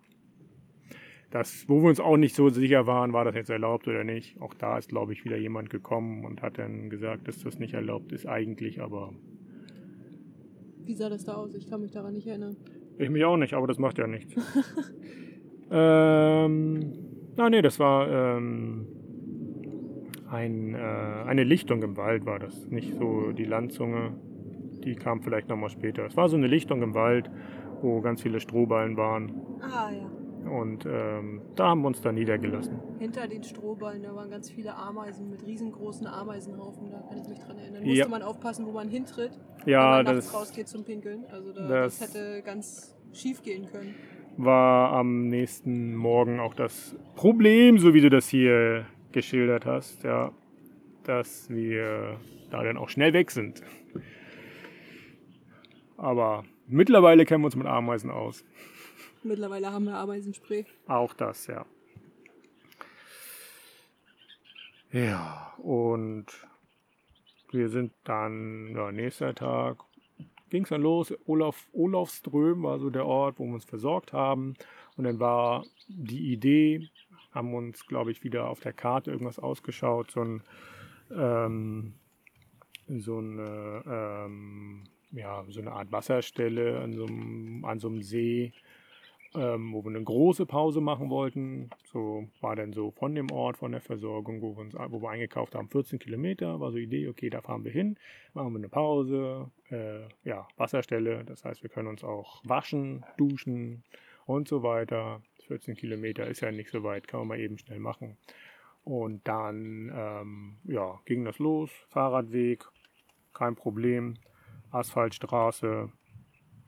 A: das, wo wir uns auch nicht so sicher waren, war das jetzt erlaubt oder nicht. Auch da ist, glaube ich, wieder jemand gekommen und hat dann gesagt, dass das nicht erlaubt ist eigentlich, aber
B: Wie sah das da aus? Ich kann mich daran nicht erinnern.
A: ich mich auch nicht, aber das macht ja nichts. ähm, na nee, das war ähm, ein, äh, eine Lichtung im Wald, war das. Nicht so die Landzunge, die kam vielleicht nochmal später. Es war so eine Lichtung im Wald, wo ganz viele Strohballen waren.
B: Ah ja.
A: Und ähm, da haben wir uns dann niedergelassen.
B: Hinter den Strohballen, da waren ganz viele Ameisen mit riesengroßen Ameisenhaufen. Da kann ich mich dran erinnern.
A: Ja.
B: Musste man aufpassen, wo man hintritt,
A: Ja,
B: wenn man nachts
A: das
B: rausgeht zum Pinkeln. Also da,
A: das-
B: das, hätte ganz schief gehen können.
A: War am nächsten Morgen auch das Problem, so wie du das hier geschildert hast, ja, dass wir da dann auch schnell weg sind. Aber mittlerweile kennen wir uns mit Ameisen aus.
B: Mittlerweile haben wir Ameisenspray.
A: Auch das, ja. Ja, und wir sind dann, ja, nächster Tag ging es dann los. Olaf, Olafström war so der Ort, wo wir uns versorgt haben. Und dann war die Idee, haben uns, glaube ich, wieder auf der Karte irgendwas ausgeschaut, so ein ähm, so eine, ähm, ja, so eine Art Wasserstelle an so einem, an so einem See, ähm, wo wir eine große Pause machen wollten. So war dann so von dem Ort, von der Versorgung, wo wir, uns, wo wir eingekauft haben, 14 Kilometer, war so die Idee, okay, da fahren wir hin, machen wir eine Pause, äh, ja, Wasserstelle, das heißt, wir können uns auch waschen, duschen und so weiter. 14 Kilometer ist ja nicht so weit, kann man mal eben schnell machen. Und dann ähm, ja, ging das los, Fahrradweg, kein Problem, Asphaltstraße.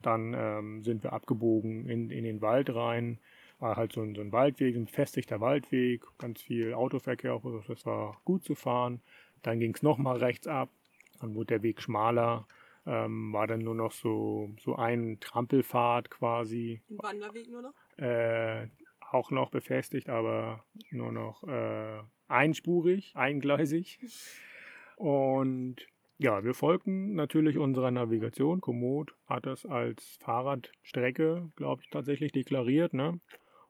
A: Dann ähm, sind wir abgebogen in, in den Wald rein. War halt so ein, so ein Waldweg, ein befestigter Waldweg, ganz viel Autoverkehr, das war gut zu fahren. Dann ging es nochmal rechts ab, dann wurde der Weg schmaler, ähm, war dann nur noch so, so ein Trampelpfad quasi.
B: Ein Wanderweg nur noch?
A: Äh, auch noch befestigt, aber nur noch äh, einspurig, eingleisig. Und ja, wir folgten natürlich unserer Navigation. Komoot hat das als Fahrradstrecke, glaube ich, tatsächlich deklariert. Ne?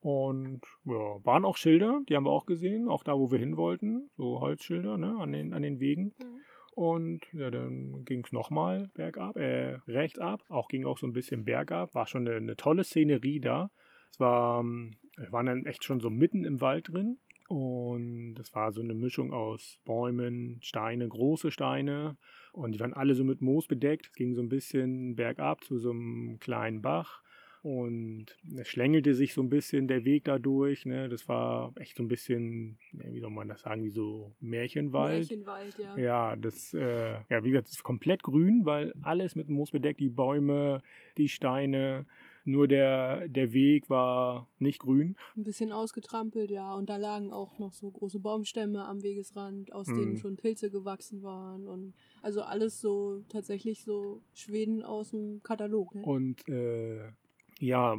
A: Und ja, waren auch Schilder, die haben wir auch gesehen, auch da, wo wir hin wollten. So Holzschilder ne? an, den, an den Wegen. Mhm. Und ja, dann ging es nochmal bergab, äh, rechts ab. Auch ging auch so ein bisschen bergab. War schon eine, eine tolle Szenerie da. Es war, wir waren dann echt schon so mitten im Wald drin. Und das war so eine Mischung aus Bäumen, Steine, große Steine. Und die waren alle so mit Moos bedeckt. Es ging so ein bisschen bergab zu so einem kleinen Bach. Und es schlängelte sich so ein bisschen der Weg dadurch. Ne? Das war echt so ein bisschen, wie soll man das sagen, wie so Märchenwald.
B: Märchenwald, ja.
A: Ja, das, äh, ja, wie gesagt, es ist komplett grün, weil alles mit Moos bedeckt, die Bäume, die Steine. Nur der, der Weg war nicht grün.
B: Ein bisschen ausgetrampelt, ja. Und da lagen auch noch so große Baumstämme am Wegesrand, aus mm. denen schon Pilze gewachsen waren. Und also alles so tatsächlich so Schweden aus dem Katalog. Ne?
A: Und äh, ja,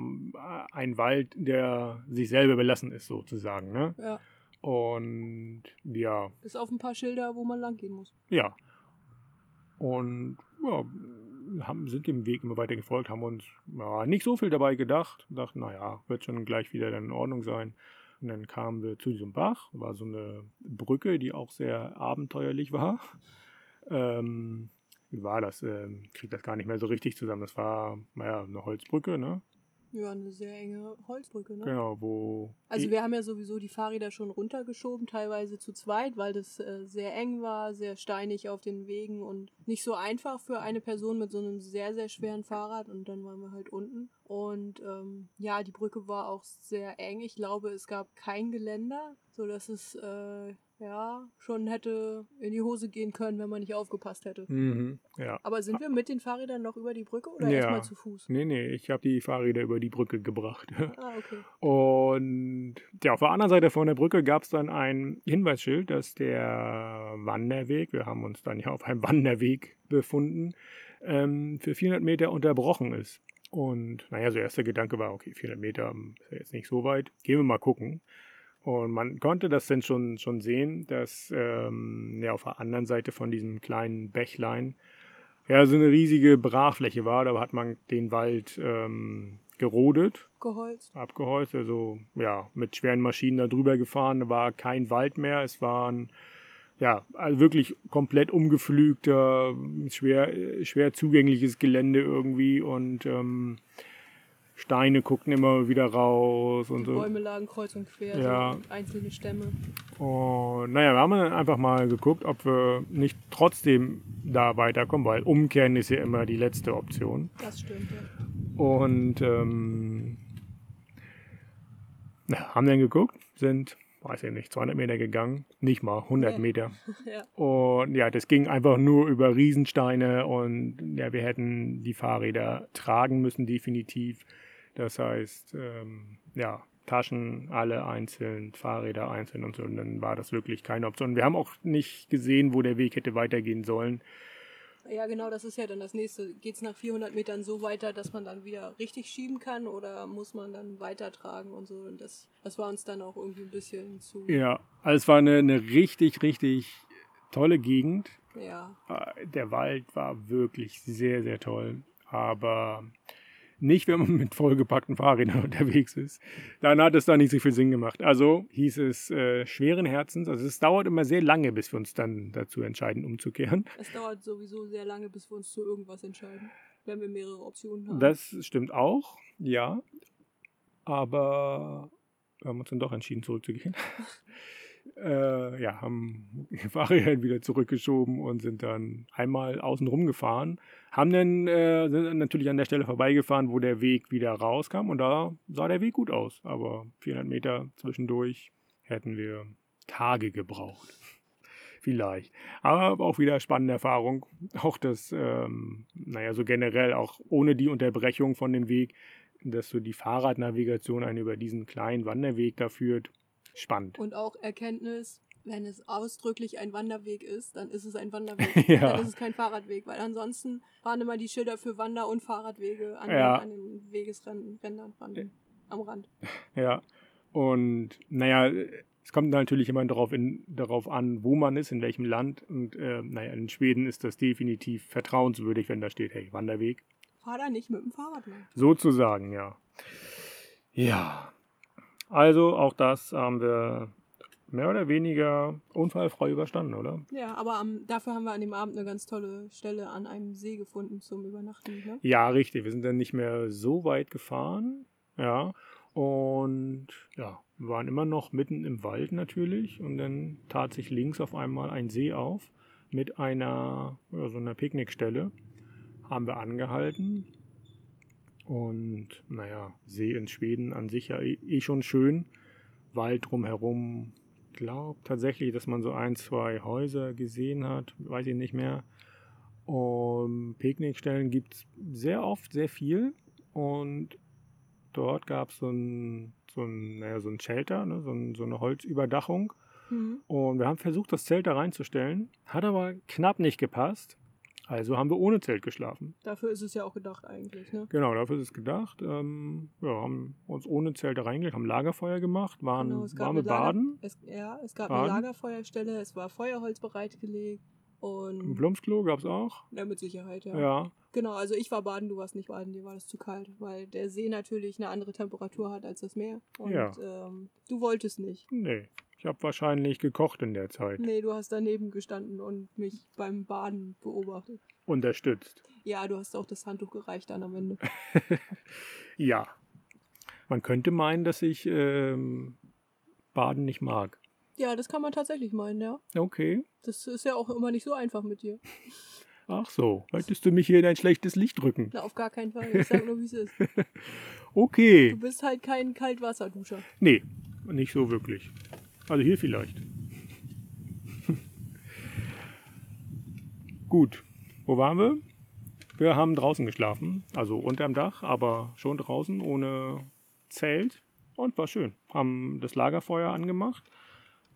A: ein Wald, der sich selber belassen ist, sozusagen. Ne?
B: Ja.
A: Und ja.
B: Bis auf ein paar Schilder, wo man lang gehen muss.
A: Ja. Und ja, haben, sind dem Weg immer weiter gefolgt, haben uns ja, nicht so viel dabei gedacht. Dachten, naja, wird schon gleich wieder dann in Ordnung sein. Und dann kamen wir zu diesem Bach. War so eine Brücke, die auch sehr abenteuerlich war. Ähm, wie war das? Ähm, krieg das gar nicht mehr so richtig zusammen. Das war, naja, eine Holzbrücke, ne?
B: Ja, eine sehr enge Holzbrücke, ne?
A: Genau, wo.
B: Also wir haben ja sowieso die Fahrräder schon runtergeschoben, teilweise zu zweit, weil das äh, sehr eng war, sehr steinig auf den Wegen und nicht so einfach für eine Person mit so einem sehr, sehr schweren Fahrrad. Und dann waren wir halt unten. Und ähm, ja, die Brücke war auch sehr eng. Ich glaube, es gab kein Geländer, sodass es äh, ja, schon hätte in die Hose gehen können, wenn man nicht aufgepasst hätte.
A: Mhm, ja.
B: Aber sind wir mit den Fahrrädern noch über die Brücke oder ja. erstmal zu Fuß?
A: Nee, nee, ich habe die Fahrräder über die Brücke gebracht.
B: Ah, okay.
A: Und ja, auf der anderen Seite von der Brücke gab es dann ein Hinweisschild, dass der Wanderweg, wir haben uns dann ja auf einem Wanderweg befunden, ähm, für 400 Meter unterbrochen ist. Und naja, so erster Gedanke war, okay, 400 Meter ist ja jetzt nicht so weit, gehen wir mal gucken. Und man konnte das dann schon, schon sehen, dass ähm, ja, auf der anderen Seite von diesem kleinen Bächlein ja so eine riesige Brachfläche war. Da hat man den Wald ähm, gerodet.
B: Geholzt.
A: Abgeholzt, also ja, mit schweren Maschinen da drüber gefahren. Da war kein Wald mehr. Es waren ja, also wirklich komplett umgepflügter, schwer, schwer zugängliches Gelände irgendwie und ähm, Steine guckten immer wieder raus und so.
B: Bäume lagen kreuz und quer,
A: ja.
B: so einzelne Stämme.
A: Und naja, wir haben dann einfach mal geguckt, ob wir nicht trotzdem da weiterkommen, weil umkehren ist ja immer die letzte Option.
B: Das stimmt,
A: ja. Und ähm, na, haben dann geguckt, sind, weiß ich nicht, 200 Meter gegangen, nicht mal 100 nee. Meter.
B: ja.
A: Und ja, das ging einfach nur über Riesensteine und ja, wir hätten die Fahrräder tragen müssen, definitiv. Das heißt, ähm, ja, Taschen alle einzeln, Fahrräder einzeln und so. Und dann war das wirklich keine Option. Wir haben auch nicht gesehen, wo der Weg hätte weitergehen sollen.
B: Ja, genau, das ist ja dann das nächste. Geht es nach 400 Metern so weiter, dass man dann wieder richtig schieben kann oder muss man dann weitertragen und so? Und das, das war uns dann auch irgendwie ein bisschen zu.
A: Ja, also es war eine, eine richtig, richtig tolle Gegend.
B: Ja.
A: Äh, der Wald war wirklich sehr, sehr toll. Aber Nicht, wenn man mit vollgepackten Fahrrädern unterwegs ist. Dann hat es da nicht so viel Sinn gemacht. Also hieß es äh, schweren Herzens. Also es dauert immer sehr lange, bis wir uns dann dazu entscheiden, umzukehren.
B: Es dauert sowieso sehr lange, bis wir uns zu irgendwas entscheiden, wenn wir mehrere Optionen haben.
A: Das stimmt auch, ja. Aber wir haben uns dann doch entschieden, zurückzugehen. äh, ja, haben Fahrräder wieder zurückgeschoben und sind dann einmal außen rum gefahren. Haben dann, äh, sind natürlich an der Stelle vorbeigefahren, wo der Weg wieder rauskam und da sah der Weg gut aus. Aber 400 Meter zwischendurch hätten wir Tage gebraucht. Vielleicht. Aber auch wieder spannende Erfahrung. Auch das, ähm, naja, so generell, auch ohne die Unterbrechung von dem Weg, dass so die Fahrradnavigation einen über diesen kleinen Wanderweg da führt. Spannend.
B: Und auch Erkenntnis, wenn es ausdrücklich ein Wanderweg ist, dann ist es ein Wanderweg.
A: Ja.
B: Dann ist es kein Fahrradweg, weil ansonsten waren immer die Schilder für Wander- und Fahrradwege an,
A: Ja.
B: den, an den Wegesrändern Rändern, ran, am Rand.
A: Ja. Und naja, es kommt natürlich immer darauf, in, darauf an, wo man ist, in welchem Land. Und äh, naja, in Schweden ist das definitiv vertrauenswürdig, wenn da steht, hey, Wanderweg.
B: Fahr da nicht mit dem Fahrrad lang.
A: Sozusagen, ja. Ja. Also auch das haben wir mehr oder weniger unfallfrei überstanden, oder?
B: Ja, aber am, dafür haben wir an dem Abend eine ganz tolle Stelle an einem See gefunden zum Übernachten. Ne?
A: Ja, richtig. Wir sind dann nicht mehr so weit gefahren. Ja. Und ja, wir waren immer noch mitten im Wald natürlich. Und dann tat sich links auf einmal ein See auf mit einer, ja, so einer Picknickstelle. Haben wir angehalten. Und naja, See in Schweden an sich ja eh, eh schon schön. Wald drumherum. Glaube tatsächlich, dass man so ein, zwei Häuser gesehen hat. Weiß ich nicht mehr. Und Picknickstellen gibt es sehr oft, sehr viel. Und dort gab es so ein, so ein, naja, so ein Shelter, ne, so, ein, so eine Holzüberdachung.
B: Mhm.
A: Und wir haben versucht, das Zelt da reinzustellen. Hat aber knapp nicht gepasst. Also haben wir ohne Zelt geschlafen.
B: Dafür ist es ja auch gedacht eigentlich. Ne?
A: Genau, dafür ist es gedacht. Ähm, ja, haben uns ohne Zelt da reingelegt, haben Lagerfeuer gemacht, waren
B: Genau,
A: warme Baden.
B: Es, ja, es gab
A: Baden.
B: eine Lagerfeuerstelle, es war Feuerholz bereitgelegt und
A: Plumpsklo gab es auch.
B: ja, mit Sicherheit, ja.
A: Ja.
B: Genau, also ich war baden, du warst nicht baden, dir war das zu kalt, weil der See natürlich eine andere Temperatur hat als das Meer. Und
A: Ja.
B: ähm, du wolltest nicht.
A: Nee. Ich habe wahrscheinlich gekocht in der Zeit.
B: Nee, du hast daneben gestanden und mich beim Baden beobachtet.
A: Unterstützt.
B: Ja, du hast auch das Handtuch gereicht dann am Ende.
A: Ja. Man könnte meinen, dass ich ähm, Baden nicht mag.
B: Ja, das kann man tatsächlich meinen, ja.
A: Okay.
B: Das ist ja auch immer nicht so einfach mit dir.
A: Ach so. Möchtest du mich hier in ein schlechtes Licht drücken?
B: Na, auf gar keinen Fall. Ich sag nur, wie es ist.
A: Okay.
B: Du bist halt kein Kaltwasserduscher.
A: Nee, nicht so wirklich. Also hier vielleicht. Gut. Wo waren wir? Wir haben draußen geschlafen, also unterm Dach, aber schon draußen ohne Zelt und war schön. Haben das Lagerfeuer angemacht,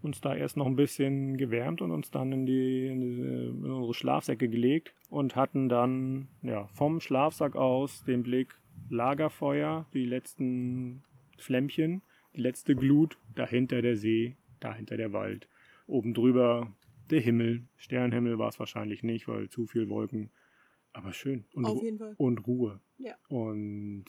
A: uns da erst noch ein bisschen gewärmt und uns dann in, die, in, die, in unsere Schlafsäcke gelegt und hatten dann ja, vom Schlafsack aus den Blick Lagerfeuer, die letzten Flämmchen, die letzte Glut, dahinter der See, dahinter der Wald, oben drüber der Himmel. Sternenhimmel war es wahrscheinlich nicht, weil zu viel Wolken. Aber schön. Und,
B: Auf
A: Ru-
B: jeden Fall.
A: und Ruhe.
B: Ja.
A: Und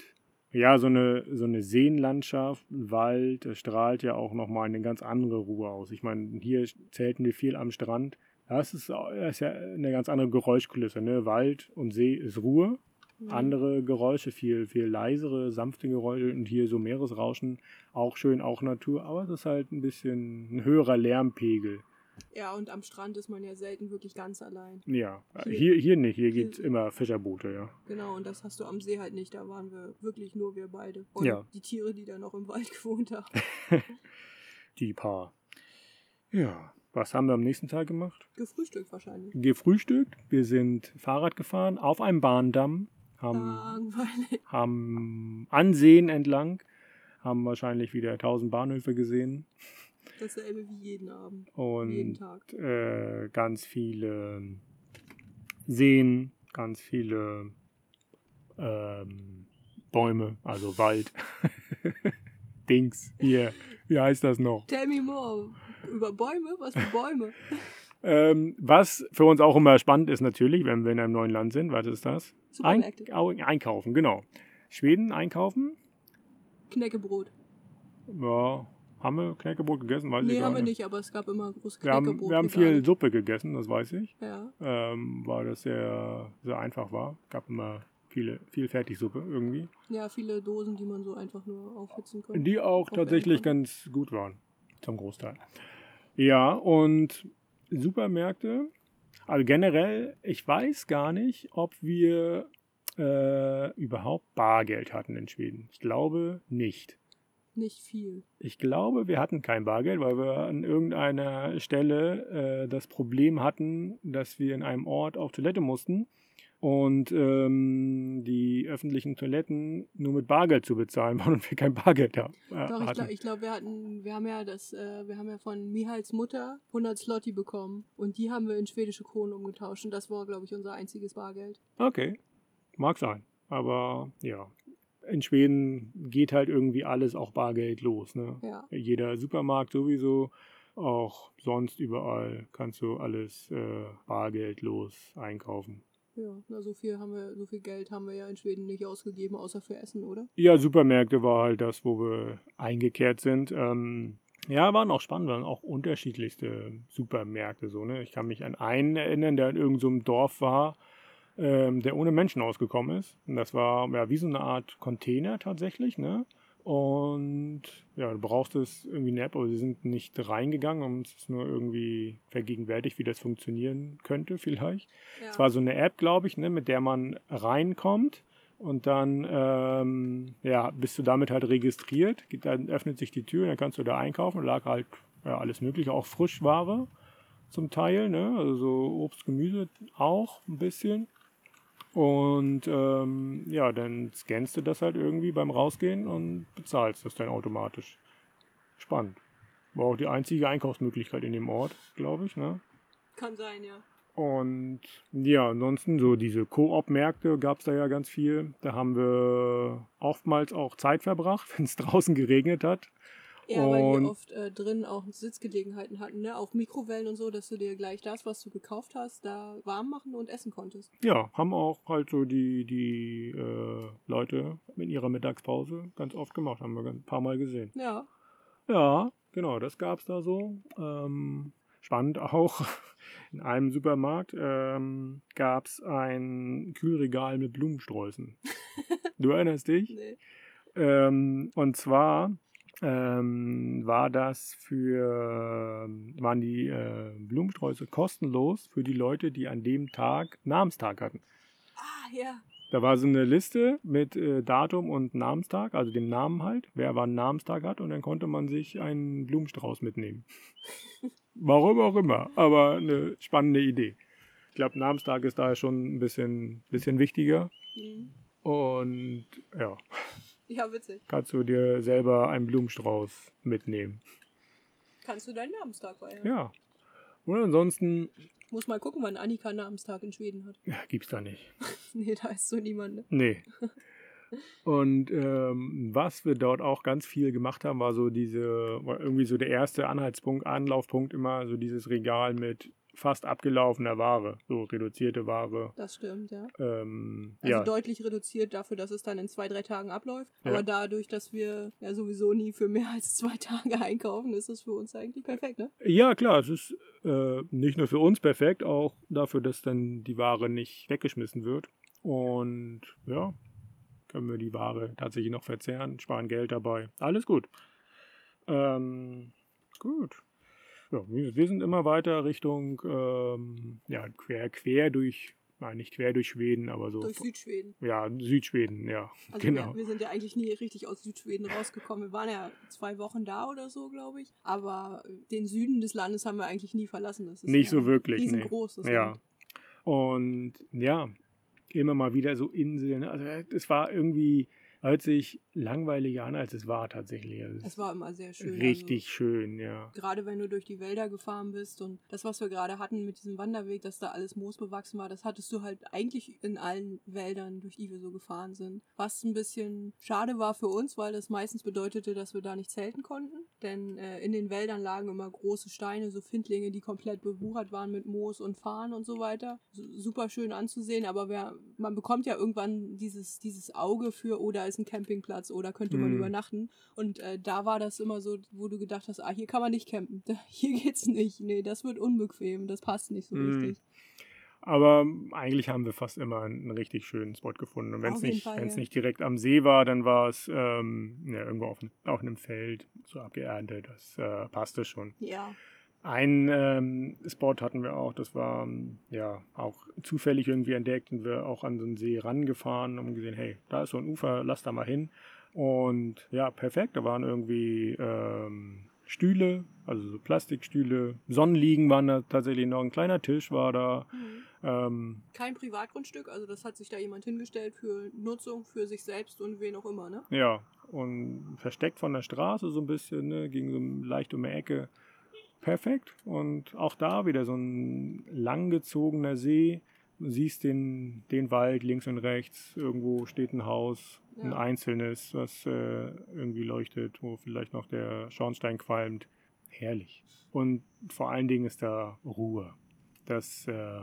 A: ja, so eine, so eine Seenlandschaft, ein Wald, das strahlt ja auch nochmal eine ganz andere Ruhe aus. Ich meine, hier zelten wir viel am Strand. Das ist, das ist ja eine ganz andere Geräuschkulisse. Ne? Wald und See ist Ruhe.
B: Mhm.
A: Andere Geräusche, viel, viel leisere, sanfte Geräusche und hier so Meeresrauschen, auch schön, auch Natur, aber es ist halt ein bisschen ein höherer Lärmpegel.
B: Ja, und am Strand ist man ja selten wirklich ganz allein.
A: Ja,
B: Hier-
A: hier, hier nicht, hier
B: hier-
A: gibt es immer Fischerboote, ja.
B: Genau, und das hast du am See halt nicht. Da waren wir wirklich nur wir beide. Und
A: Ja.
B: die Tiere, die da noch im Wald gewohnt haben.
A: Die paar. Ja, was haben wir am nächsten Tag gemacht?
B: Gefrühstückt wahrscheinlich.
A: Gefrühstückt, wir sind Fahrrad gefahren auf einem Bahndamm, haben,
B: Langweilig.
A: haben Ansehen entlang, haben wahrscheinlich wieder 1000 Bahnhöfe gesehen
B: Dasselbe wie jeden Abend. jeden
A: und
B: Tag.
A: äh, ganz viele Seen, ganz viele ähm, Bäume, also Wald. Dings, hier, wie heißt das noch?
B: Tell me more. Über Bäume? Was für Bäume?
A: Ähm, was für uns auch immer spannend ist natürlich, wenn wir in einem neuen Land sind, was ist das? Ein
B: Supermärkte.
A: Au- Einkaufen, genau. Schweden einkaufen.
B: Knäckebrot.
A: Ja, haben wir Knäckebrot gegessen? Weiß ich
B: Nee,
A: gar
B: haben wir
A: nicht.
B: aber es gab immer großes
A: Wir haben,
B: Knäckebrot.
A: wir haben viel Suppe gegessen, das weiß ich.
B: Ja,
A: Ähm, weil das sehr, sehr einfach war. Gab immer viele, viel Fertigsuppe irgendwie.
B: ja, viele Dosen, die man so einfach nur aufhitzen konnte.
A: Die auch tatsächlich ganz gut waren. Zum Großteil. Ja, und Supermärkte. Also generell, ich weiß gar nicht, ob wir äh, überhaupt Bargeld hatten in Schweden. Ich glaube nicht.
B: Nicht viel.
A: Ich glaube, wir hatten kein Bargeld, weil wir an irgendeiner Stelle äh, das Problem hatten, dass wir in einem Ort auf Toilette mussten und ähm, die öffentlichen Toiletten nur mit Bargeld zu bezahlen waren und wir kein Bargeld da, äh,
B: Doch, ich glaube, glaub, wir hatten, wir haben ja das, äh, wir haben ja von Mihals Mutter 100 Slotti bekommen und die haben wir in schwedische Kronen umgetauscht und das war, glaube ich, unser einziges Bargeld.
A: Okay, mag sein. Aber ja, in Schweden geht halt irgendwie alles auch Bargeld los. Ne?
B: Ja,
A: Jeder Supermarkt sowieso, auch sonst überall kannst du alles äh, bargeldlos einkaufen.
B: ja, na, so viel haben wir, so viel Geld haben wir ja in Schweden nicht ausgegeben, außer für Essen, oder?
A: Ja, Supermärkte war halt das, wo wir eingekehrt sind. Ähm, ja, waren auch spannend, waren auch unterschiedlichste Supermärkte so. Ne? Ich kann mich an einen erinnern, der in irgendeinem Dorf war, ähm, der ohne Menschen ausgekommen ist. Und das war ja wie so eine Art Container tatsächlich, ne? Und ja, du brauchst es irgendwie eine App, aber sie sind nicht reingegangen und es ist nur irgendwie vergegenwärtigt, wie das funktionieren könnte vielleicht.
B: Ja.
A: Es war so eine App, glaube ich, ne, mit der man reinkommt und dann ähm, ja, bist du damit halt registriert. Dann öffnet sich die Tür, dann kannst du da einkaufen. Da lag halt ja, alles Mögliche, auch Frischware zum Teil, ne? also so Obst, Gemüse auch ein bisschen. Und ähm, ja, dann scannst du das halt irgendwie beim Rausgehen und bezahlst das dann automatisch. Spannend. War auch die einzige Einkaufsmöglichkeit in dem Ort, glaube ich. Ne?
B: Kann sein, ja.
A: Und ja, ansonsten so diese Koop-Märkte gab es da ja ganz viel. Da haben wir oftmals auch Zeit verbracht, wenn es draußen geregnet hat.
B: Ja, weil die oft äh, drin auch Sitzgelegenheiten hatten, ne? Auch Mikrowellen und so, dass du dir gleich das, was du gekauft hast, da warm machen und essen konntest.
A: Ja, haben auch halt so die, die äh, Leute in ihrer Mittagspause ganz oft gemacht, haben wir ein paar Mal gesehen.
B: Ja.
A: Ja, genau, das gab es da so. Ähm, spannend auch, in einem Supermarkt ähm, gab es ein Kühlregal mit Blumensträußen. du erinnerst dich?
B: Nee.
A: Ähm, und zwar ähm, war das für, waren die äh, Blumensträuße kostenlos für die Leute, die an dem Tag Namenstag hatten.
B: Ah, ja.
A: Da war so eine Liste mit äh, Datum und Namenstag, also dem Namen halt, wer wann Namenstag hat und dann konnte man sich einen Blumenstrauß mitnehmen. Warum auch immer, aber eine spannende Idee. Ich glaube, Namenstag ist da schon ein bisschen, bisschen wichtiger
B: Mhm.
A: und ja,
B: Ja, witzig.
A: kannst du dir selber einen Blumenstrauß mitnehmen.
B: Kannst du deinen Namenstag feiern?
A: Ja. Und ansonsten
B: Ich muss mal gucken, wann Annika Namenstag in Schweden hat.
A: ja, gibt's da nicht.
B: nee, da ist so niemand. Ne?
A: Nee. Und ähm, was wir dort auch ganz viel gemacht haben, war so diese, war irgendwie so der erste Anhaltspunkt, Anlaufpunkt immer so dieses Regal mit fast abgelaufener Ware, so reduzierte Ware.
B: Das stimmt, ja.
A: Ähm,
B: Also
A: ja,
B: deutlich reduziert dafür, dass es dann in zwei, drei Tagen abläuft.
A: Ja.
B: Aber dadurch, dass wir ja sowieso nie für mehr als zwei Tage einkaufen, ist es für uns eigentlich perfekt, ne?
A: ja, klar, es ist äh, nicht nur für uns perfekt, auch dafür, dass dann die Ware nicht weggeschmissen wird. Und ja, können wir die Ware tatsächlich noch verzehren, sparen Geld dabei. Alles gut. Ähm, gut. Ja, wir sind immer weiter Richtung, ähm, ja, quer, quer durch, nein, nicht quer durch Schweden, aber so.
B: Durch Südschweden.
A: ja, Südschweden, ja.
B: Also
A: genau.
B: wir, wir sind ja eigentlich nie richtig aus Südschweden rausgekommen. Wir waren ja zwei Wochen da oder so, glaube ich. Aber den Süden des Landes haben wir eigentlich nie verlassen. Das ist
A: Nicht
B: ja
A: so wirklich, nee.
B: Riesengroß. das
A: Ja.
B: Land.
A: Und ja, immer mal wieder so Inseln. Also es war irgendwie hört sich langweiliger an, als es war tatsächlich. Also
B: Es war immer sehr schön.
A: richtig schön, ja.
B: Also, gerade wenn du durch die Wälder gefahren bist und das, was wir gerade hatten mit diesem Wanderweg, dass da alles moosbewachsen war, das hattest du halt eigentlich in allen Wäldern, durch die wir so gefahren sind. Was ein bisschen schade war für uns, weil das meistens bedeutete, dass wir da nicht zelten konnten. Denn äh, in den Wäldern lagen immer große Steine, so Findlinge, die komplett bewuchert waren mit Moos und Farn und so weiter. S super schön anzusehen, aber wer, man bekommt ja irgendwann dieses, dieses Auge für, oh, da ist ein Campingplatz oder könnte man
A: Mhm.
B: übernachten. Und äh, da war das immer so, wo du gedacht hast, ah, hier kann man nicht campen. Hier geht's nicht. Nee, das wird unbequem. Das passt nicht so
A: Mhm.
B: richtig.
A: Aber eigentlich haben wir fast immer einen richtig schönen Spot gefunden. Und wenn es nicht,
B: Fall, ja.
A: nicht direkt am See war, dann war es ähm, ja, irgendwo auf, auf einem Feld, so abgeerntet. Das äh, passte schon.
B: Ja.
A: Ein ähm, Spot hatten wir auch, das war ähm, ja auch zufällig irgendwie entdeckt und wir auch an so einen See rangefahren und gesehen, hey, da ist so ein Ufer, lass da mal hin. Und ja, perfekt, da waren irgendwie ähm, Stühle, also so Plastikstühle, Sonnenliegen waren da tatsächlich noch, ein kleiner Tisch war da.
B: Mhm.
A: Ähm,
B: Kein Privatgrundstück, also das hat sich da jemand hingestellt für Nutzung, für sich selbst und wen auch immer, ne?
A: Ja, und versteckt von der Straße so ein bisschen, ne, ging so leicht um die Ecke. Perfekt. Und auch da wieder so ein langgezogener See. Du siehst den, den Wald links und rechts. Irgendwo steht ein Haus, ein
B: Ja.
A: einzelnes, was äh, irgendwie leuchtet, wo vielleicht noch der Schornstein qualmt. Herrlich. Und vor allen Dingen ist da Ruhe. Das äh,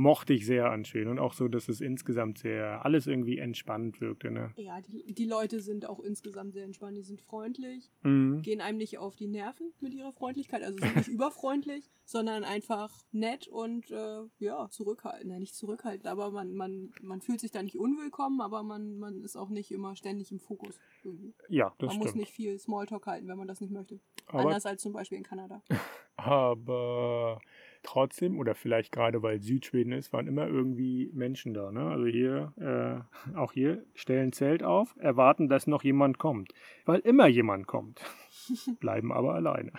A: mochte ich sehr anschön. Und auch so, dass es insgesamt sehr, alles irgendwie entspannt wirkte. Ne?
B: Ja, die, die Leute sind auch insgesamt sehr entspannt. Die sind freundlich,
A: Mhm.
B: gehen einem nicht auf die Nerven mit ihrer Freundlichkeit, also sind nicht überfreundlich, sondern einfach nett und äh, ja, zurückhaltend. Nein, nicht zurückhaltend, aber man, man, man fühlt sich da nicht unwillkommen, aber man, man ist auch nicht immer ständig im Fokus. Irgendwie.
A: Ja, das
B: man muss
A: stimmt.
B: nicht viel Smalltalk halten, wenn man das nicht möchte.
A: Aber,
B: Anders als zum Beispiel in Kanada.
A: aber trotzdem, oder vielleicht gerade weil Südschweden ist, waren immer irgendwie Menschen da. Ne? Also hier, äh, auch hier, stellen Zelt auf, erwarten, dass noch jemand kommt. Weil immer jemand kommt. Bleiben aber alleine.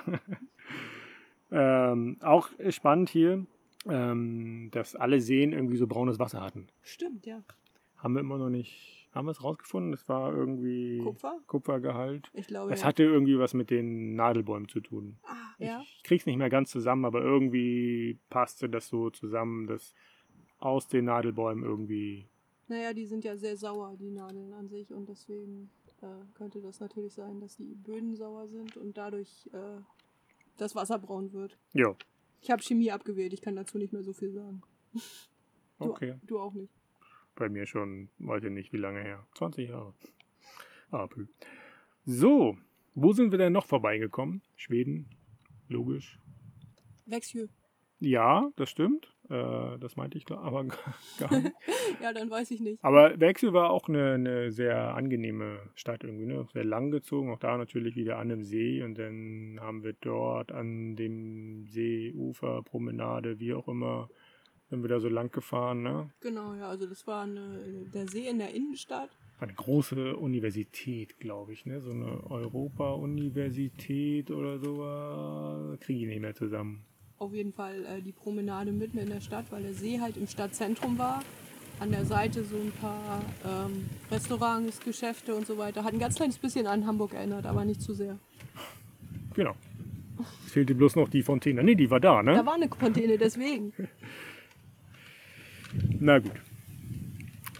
A: ähm, auch spannend hier, ähm, dass alle Seen irgendwie so braunes Wasser hatten.
B: Stimmt, ja.
A: Haben wir immer noch nicht. Haben wir es rausgefunden? Das war irgendwie
B: Kupfer?
A: Kupfergehalt.
B: Ich glaube,
A: Das
B: ja.
A: hatte irgendwie was mit den Nadelbäumen zu tun.
B: ah, ja.
A: Ich krieg's nicht mehr ganz zusammen, aber irgendwie passte das so zusammen, dass aus den Nadelbäumen irgendwie.
B: Naja, die sind ja sehr sauer, die Nadeln an sich. Und deswegen äh, könnte das natürlich sein, dass die Böden sauer sind und dadurch äh, das Wasser braun wird.
A: Ja,
B: Ich habe Chemie abgewählt, ich kann dazu nicht mehr so viel sagen. Du,
A: okay.
B: Du auch nicht.
A: Bei mir schon, weiß ich nicht, wie lange her. 20 Jahre. Ah. So, wo sind wir denn noch vorbeigekommen? Schweden, logisch.
B: Växjö.
A: Ja, das stimmt. Äh, das meinte ich aber gar nicht.
B: Ja, dann weiß ich nicht.
A: Aber Wechsel war auch eine, eine sehr angenehme Stadt irgendwie, ne? Sehr lang gezogen, auch da natürlich wieder an einem See und dann haben wir dort an dem Seeufer, Promenade, wie auch immer, sind wir da so lang gefahren, ne?
B: Genau, ja, also das war eine, der See in der Innenstadt.
A: Eine große Universität, glaube ich, ne? So eine Europa-Universität oder so, kriege ich nicht mehr zusammen.
B: Auf jeden Fall äh, die Promenade mitten in der Stadt, weil der See halt im Stadtzentrum war. An der Seite so ein paar ähm, Restaurants, Geschäfte und so weiter. Hat ein ganz kleines bisschen an Hamburg erinnert, aber nicht zu sehr.
A: Genau. Es fehlte bloß noch die Fontäne. Nee, die war da, ne?
B: Da war eine Fontäne, deswegen.
A: Na gut.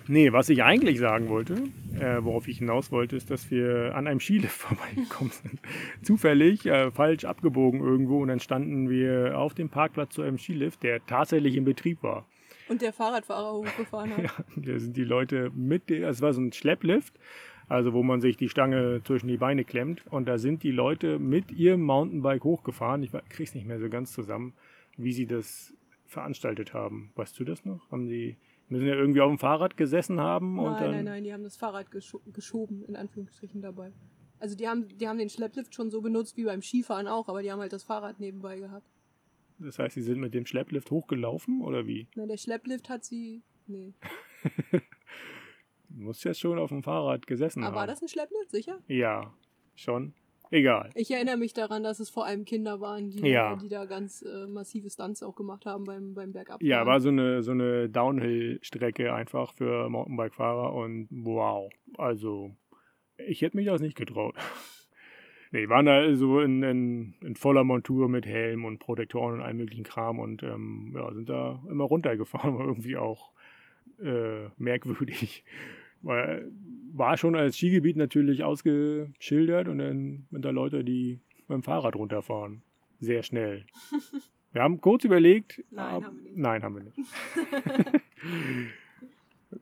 A: Nee, was ich eigentlich sagen wollte, äh, worauf ich hinaus wollte, ist, dass wir an einem Skilift vorbeigekommen sind. Zufällig äh, falsch abgebogen irgendwo und dann standen wir auf dem Parkplatz zu einem Skilift, der tatsächlich in Betrieb war.
B: Und der Fahrradfahrer hochgefahren hat.
A: Ja, da sind die Leute mit, der- es war so ein Schlepplift, also wo man sich die Stange zwischen die Beine klemmt und da sind die Leute mit ihrem Mountainbike hochgefahren. Ich krieg's nicht mehr so ganz zusammen, wie sie das veranstaltet haben. Weißt du das noch? Haben die müssen ja irgendwie auf dem Fahrrad gesessen haben und
B: Nein,
A: dann
B: nein, nein, die haben das Fahrrad gescho geschoben, in Anführungsstrichen dabei. Also die haben, die haben den Schlepplift schon so benutzt wie beim Skifahren auch, aber die haben halt das Fahrrad nebenbei gehabt.
A: Das heißt, sie sind mit dem Schlepplift hochgelaufen oder wie?
B: Na, der Schlepplift hat sie. Nee.
A: Du musst ja schon auf dem Fahrrad gesessen
B: Aber
A: haben.
B: war das ein Schlepplift, sicher?
A: Ja, schon. Egal.
B: Ich erinnere mich daran, dass es vor allem Kinder waren, die,
A: Ja.
B: die da ganz äh, massive Stunts auch gemacht haben beim, beim Bergab.
A: Ja, war so eine, so eine Downhill-Strecke einfach für Mountainbike-Fahrer und wow. Also, ich hätte mich das nicht getraut. Nee, waren da so in, in, in voller Montur mit Helm und Protektoren und allem möglichen Kram und ähm, ja, sind da immer runtergefahren, war irgendwie auch äh, merkwürdig. Weil war schon als Skigebiet natürlich ausgeschildert und dann sind da Leute, die mit dem Fahrrad runterfahren. Sehr schnell. Wir haben kurz überlegt.
B: Nein,
A: ab-
B: haben wir nicht.
A: Nein, haben wir nicht.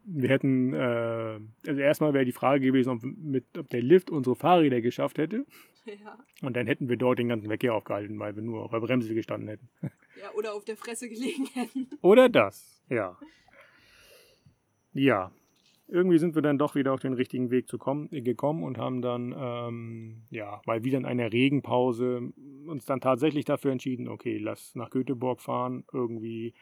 A: wir hätten, äh, also erstmal wäre die Frage gewesen, ob, mit, ob der Lift unsere Fahrräder geschafft hätte.
B: Ja.
A: Und dann hätten wir dort den ganzen Verkehr aufgehalten, weil wir nur auf der Bremse gestanden hätten.
B: ja, oder auf der Fresse gelegen hätten.
A: Oder das, ja. Ja. Irgendwie sind wir dann doch wieder auf den richtigen Weg kommen, äh, gekommen und haben dann, ähm, ja, mal wieder in einer Regenpause uns dann tatsächlich dafür entschieden, okay, lass nach Göteborg fahren, irgendwie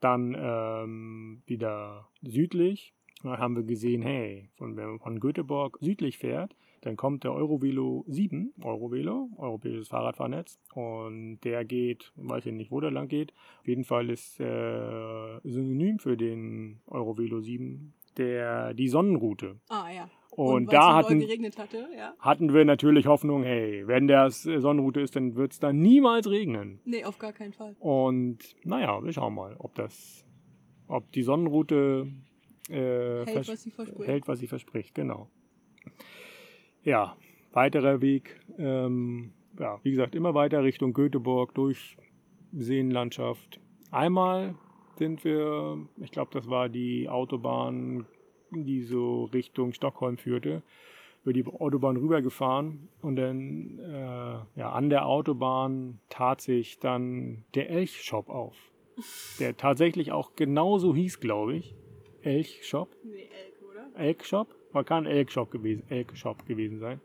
A: dann ähm, wieder südlich. Da haben wir gesehen, hey, von, wenn man von Göteborg südlich fährt, dann kommt der Eurovelo 7, Eurovelo, europäisches Fahrradfahrnetz, und der geht, weiß ich nicht, wo der lang geht. Auf jeden Fall ist äh, synonym für den Eurovelo 7 der, die Sonnenroute.
B: Ah, ja.
A: Und,
B: weil's
A: da hatten,
B: geregnet hatte, ja.
A: hatten wir natürlich Hoffnung, hey, wenn das äh, Sonnenroute ist, dann wird es da niemals regnen.
B: Nee, auf gar keinen Fall.
A: Und naja, wir schauen mal, ob das, ob die Sonnenroute äh,
B: Hält, was sie verspricht.
A: hält, was sie verspricht, genau. Ja, weiterer Weg, ähm, ja, wie gesagt, immer weiter Richtung Göteborg durch Seenlandschaft. Einmal sind wir, ich glaube, das war die Autobahn, die so Richtung Stockholm führte, über die Autobahn rübergefahren und dann äh, ja, an der Autobahn tat sich dann der Elchshop auf, der tatsächlich auch genauso hieß, glaube ich. Elchshop.
B: Nee, Elke, oder?
A: Elk-Shop? Man kann Elk-Shop gewesen, Elk-Shop gewesen sein.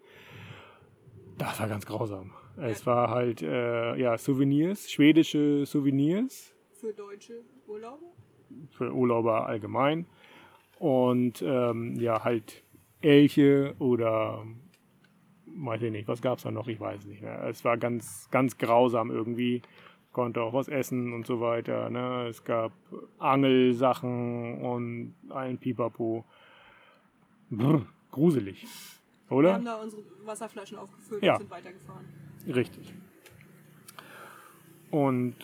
A: Das war ganz grausam. Es war halt, äh, ja, Souvenirs, schwedische Souvenirs
B: Für deutsche Urlauber?
A: für Urlauber allgemein. Und ähm, ja, halt Elche oder weiß ich nicht, was gab es da noch? Ich weiß nicht mehr. Es war ganz, ganz grausam irgendwie. Konnte auch was essen und so weiter. Ne? Es gab Angelsachen und ein Pipapo. Brr, gruselig.
B: Wir
A: Oder?
B: haben da unsere Wasserflaschen aufgefüllt
A: Ja.
B: und sind weitergefahren.
A: Richtig. Und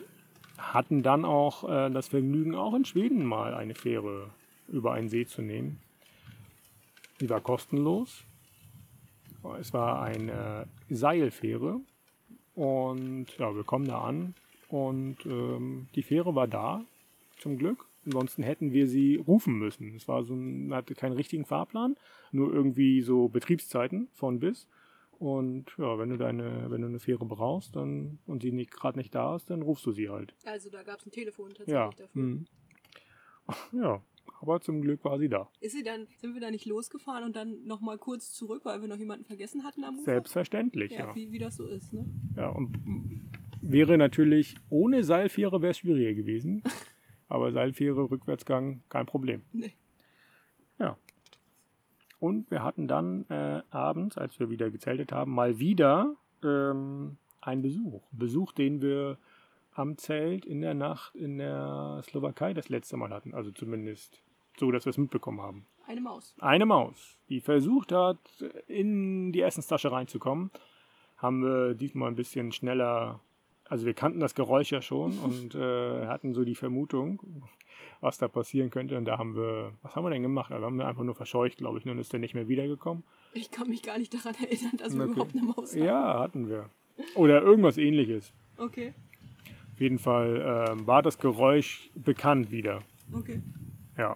A: hatten dann auch äh, das Vergnügen, auch in Schweden mal eine Fähre über einen See zu nehmen. Die war kostenlos. Es war eine Seilfähre. Und ja, wir kommen da an und ähm, die Fähre war da, zum Glück. Ansonsten hätten wir sie rufen müssen. Es war so ein, hatte keinen richtigen Fahrplan, nur irgendwie so Betriebszeiten von bis. Und ja, wenn du deine, wenn du eine Fähre brauchst, dann und sie nicht gerade nicht da ist, dann rufst du sie halt.
B: Also da gab es ein Telefon tatsächlich
A: Ja.
B: dafür.
A: mhm. Ja, aber zum Glück war sie da.
B: Ist sie dann, sind wir da nicht losgefahren und dann nochmal kurz zurück, weil wir noch jemanden vergessen hatten am Ufer?
A: Selbstverständlich,
B: Ja,
A: ja.
B: Wie, wie das so ist, ne?
A: Ja, und wäre natürlich ohne Seilfähre wäre es schwieriger gewesen. Aber Seilfähre, Rückwärtsgang, kein Problem.
B: Nee.
A: Und wir hatten dann äh, abends, als wir wieder gezeltet haben, mal wieder ähm, einen Besuch. Besuch, den wir am Zelt in der Nacht in der Slowakei das letzte Mal hatten. Also zumindest so, dass wir es mitbekommen haben.
B: Eine Maus.
A: Eine Maus, die versucht hat, in die Essenstasche reinzukommen, haben wir diesmal ein bisschen schneller. Also wir kannten das Geräusch ja schon und äh, hatten so die Vermutung, was da passieren könnte. Und da haben wir, was haben wir denn gemacht? Da haben wir einfach nur verscheucht, glaube ich, und dann ist der nicht mehr wiedergekommen.
B: Ich kann mich gar nicht daran erinnern, dass wir
A: Okay.
B: überhaupt eine Maus hatten.
A: Ja, hatten wir. Oder irgendwas ähnliches.
B: Okay,
A: Auf jeden Fall ähm, war das Geräusch bekannt wieder.
B: okay.
A: Ja,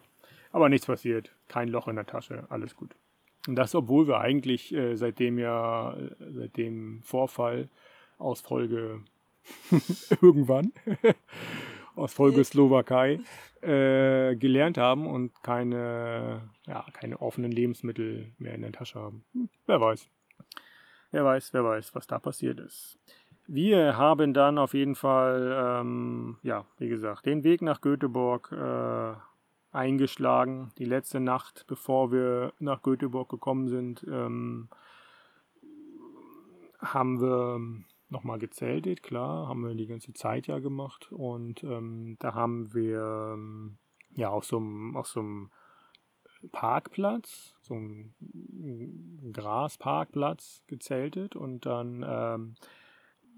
A: aber nichts passiert. Kein Loch in der Tasche, alles gut. Und das, obwohl wir eigentlich äh, seitdem ja, äh, seit dem Vorfall aus Folge irgendwann, aus Folge Slowakei, äh, gelernt haben und keine, ja, keine offenen Lebensmittel mehr in der Tasche haben. Hm, wer weiß. Wer weiß, wer weiß, was da passiert ist. Wir haben dann auf jeden Fall, ähm, ja, wie gesagt, den Weg nach Göteborg äh, eingeschlagen. Die letzte Nacht, bevor wir nach Göteborg gekommen sind, ähm, haben wir nochmal gezeltet, klar, haben wir die ganze Zeit ja gemacht. Und ähm, da haben wir ähm, ja auf so einem, Parkplatz, so einem Grasparkplatz gezeltet. Und dann ähm,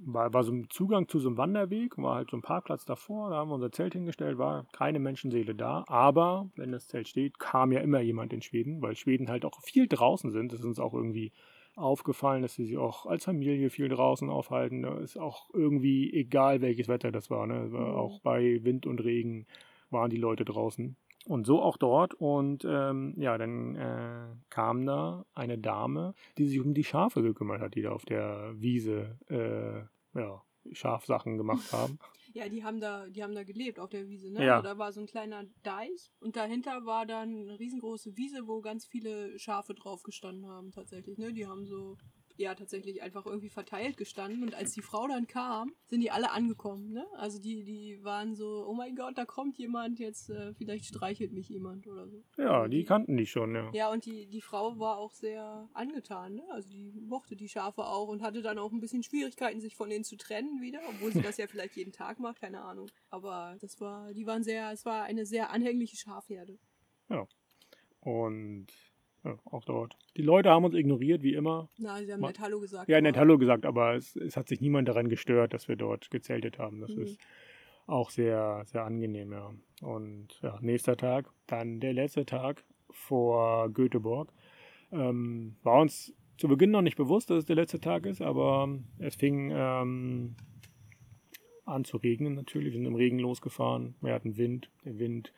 A: war, war so ein Zugang zu so einem Wanderweg, war halt so ein Parkplatz davor, da haben wir unser Zelt hingestellt, war keine Menschenseele da, aber wenn das Zelt steht, kam ja immer jemand in Schweden, weil Schweden halt auch viel draußen sind, das ist uns auch irgendwie aufgefallen, dass sie sich auch als Familie viel draußen aufhalten, da ist auch irgendwie egal, welches Wetter das war, ne? war
B: Mhm.
A: auch bei Wind und Regen waren die Leute draußen. Und so auch dort. Und ähm, ja, dann äh, kam da eine Dame, die sich um die Schafe gekümmert hat, die da auf der Wiese äh, ja, Schafsachen gemacht haben.
B: Ja, die haben da, die haben da gelebt auf der Wiese, ne?
A: Ja.
B: Also da war so ein kleiner Deich und dahinter war dann eine riesengroße Wiese, wo ganz viele Schafe drauf gestanden haben tatsächlich, ne? Die haben so ja tatsächlich einfach irgendwie verteilt gestanden und als die Frau dann kam, sind die alle angekommen, ne? Also die, die waren so, oh mein Gott, da kommt jemand, jetzt äh, vielleicht streichelt mich jemand oder so.
A: Ja, die kannten die schon, ja.
B: Ja, und die, die Frau war auch sehr angetan, ne? Also die mochte die Schafe auch und hatte dann auch ein bisschen Schwierigkeiten, sich von denen zu trennen wieder, obwohl sie das ja vielleicht jeden Tag macht, keine Ahnung. Aber das war, die waren sehr, es war eine sehr anhängliche Schafherde.
A: Und ja, auch dort. Die Leute haben uns ignoriert, wie immer.
B: Na, sie haben
A: Ma-
B: nett Hallo gesagt.
A: Ja, nett Hallo gesagt, aber es, es hat sich niemand daran gestört, dass wir dort gezeltet haben. Das
B: Mhm.
A: ist auch sehr, sehr angenehm, ja. Und ja, nächster Tag, dann der letzte Tag vor Göteborg. Ähm, war uns zu Beginn noch nicht bewusst, dass es der letzte Tag ist, aber es fing ähm, an zu regnen natürlich. Wir sind im Regen losgefahren. Wir hatten Wind. Der Wind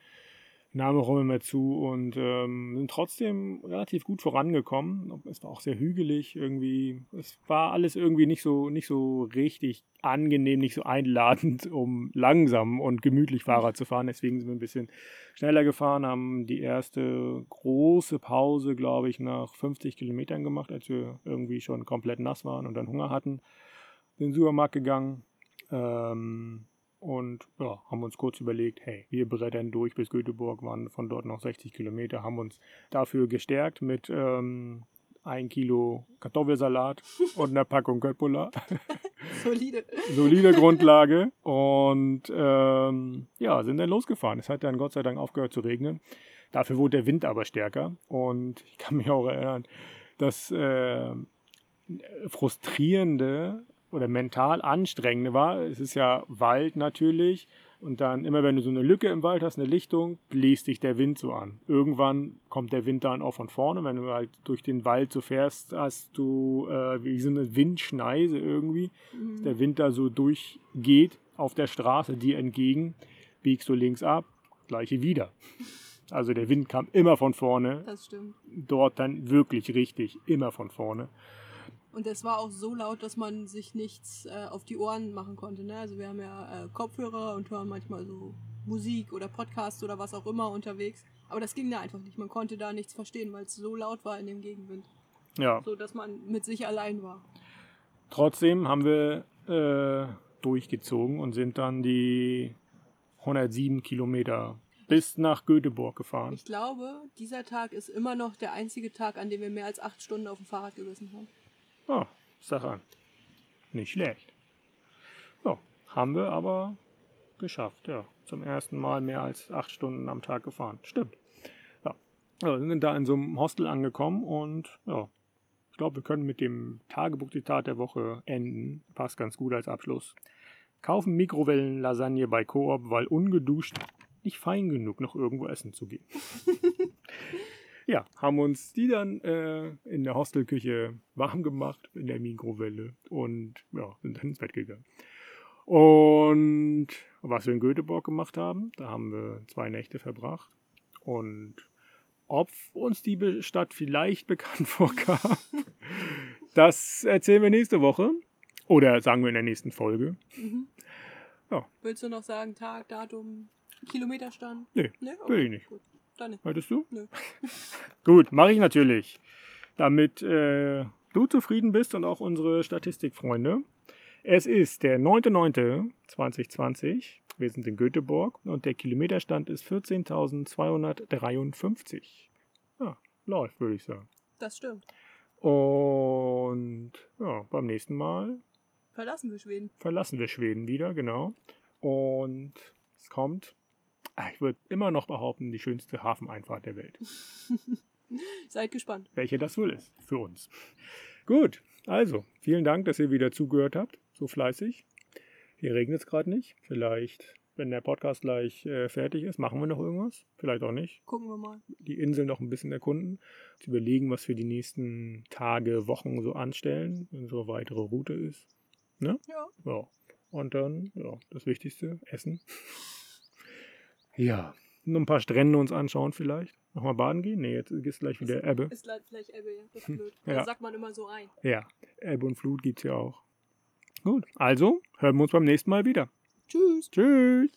A: nahm auch mehr zu und ähm, sind trotzdem relativ gut vorangekommen. Es war auch sehr hügelig irgendwie. Es war alles irgendwie nicht so, nicht so richtig angenehm, nicht so einladend, um langsam und gemütlich Fahrrad zu fahren. Deswegen sind wir ein bisschen schneller gefahren, haben die erste große Pause, glaube ich, nach 50 Kilometern gemacht, als wir irgendwie schon komplett nass waren und dann Hunger hatten. In den Supermarkt gegangen. Ähm, und ja, haben uns kurz überlegt, hey, wir brettern durch bis Göteborg, waren von dort noch 60 Kilometer, haben uns dafür gestärkt mit ähm, ein Kilo Kartoffelsalat und einer Packung Köttbullar.
B: Solide.
A: Solide Grundlage. Und ähm, ja, sind dann losgefahren. Es hat dann Gott sei Dank aufgehört zu regnen. Dafür wurde der Wind aber stärker. Und ich kann mich auch erinnern, das äh, frustrierende oder mental anstrengende war, es ist ja Wald natürlich. Und dann immer, wenn du so eine Lücke im Wald hast, eine Lichtung, bläst dich der Wind so an. Irgendwann kommt der Wind dann auch von vorne. Wenn du halt durch den Wald so fährst, hast du äh, wie so eine Windschneise irgendwie
B: Mhm.
A: der Wind da so durchgeht auf der Straße dir entgegen, biegst du links ab, gleiche wieder. Also der Wind kam immer von vorne,
B: Das stimmt.
A: dort dann wirklich richtig, immer von vorne.
B: Und es war auch so laut, dass man sich nichts äh, auf die Ohren machen konnte. Ne? Also wir haben ja äh, Kopfhörer und hören manchmal so Musik oder Podcasts oder was auch immer unterwegs. Aber das ging da einfach nicht. Man konnte da nichts verstehen, weil es so laut war in dem Gegenwind.
A: Ja,
B: So dass man mit sich allein war.
A: trotzdem haben wir äh, durchgezogen und sind dann die 107 Kilometer bis nach Göteborg gefahren.
B: Ich glaube, dieser Tag ist immer noch der einzige Tag, an dem wir mehr als acht Stunden auf dem Fahrrad gesessen haben.
A: Oh, sag an. Nicht schlecht. Ja, haben wir aber geschafft, ja. Zum ersten Mal mehr als acht Stunden am Tag gefahren. Stimmt. Ja. ja wir sind da in so einem Hostel angekommen und ja, ich glaube, wir können mit dem Tagebuchzitat der Woche enden. Passt ganz gut als Abschluss. Kaufen Mikrowellen-Lasagne bei Coop, weil ungeduscht nicht fein genug, noch irgendwo essen zu gehen. Ja, haben uns die dann äh, in der Hostelküche warm gemacht, in der Mikrowelle und ja, sind dann ins Bett gegangen. Und was wir in Göteborg gemacht haben, da haben wir zwei Nächte verbracht. Und ob uns die Stadt vielleicht bekannt vorkam, das erzählen wir nächste Woche. Oder sagen wir in der nächsten Folge.
B: Mhm.
A: Ja.
B: Willst du noch sagen, Tag, Datum, Kilometerstand?
A: Nee,
B: Nee?
A: will ich nicht.
B: Gut. Nicht.
A: Hättest du?
B: Nö.
A: Gut, mache ich natürlich. Damit äh, du zufrieden bist und auch unsere Statistikfreunde. Es ist der 9.9.2020. Wir sind in Göteborg und der Kilometerstand ist 14.253. Ja, läuft, würde ich sagen.
B: Das stimmt.
A: Und ja, beim nächsten Mal
B: Verlassen wir Schweden.
A: verlassen wir Schweden wieder, genau. Und es kommt, ich würde immer noch behaupten, die schönste Hafeneinfahrt der Welt.
B: Seid gespannt.
A: Welche das wohl ist für uns. Gut, also vielen Dank, dass ihr wieder zugehört habt, so fleißig. Hier regnet es gerade nicht. Vielleicht, wenn der Podcast gleich äh, fertig ist, machen wir noch irgendwas. Vielleicht auch nicht.
B: Gucken wir mal.
A: Die Insel noch ein bisschen erkunden. Zu überlegen, was wir die nächsten Tage, Wochen so anstellen, wenn unsere weitere Route ist.
B: Ja.
A: Ja. Und dann, ja, das Wichtigste, Essen. Ja. Noch ein paar Strände uns anschauen vielleicht. Nochmal baden gehen? Nee, jetzt ist gleich wieder Ebbe.
B: Ist le- vielleicht Ebbe, ja. Das ist blöd.
A: Ja.
B: Das sagt man immer so rein.
A: Ja, Ebbe und Flut gibt's ja auch. Gut, also hören wir uns beim nächsten Mal wieder.
B: Tschüss.
A: Tschüss.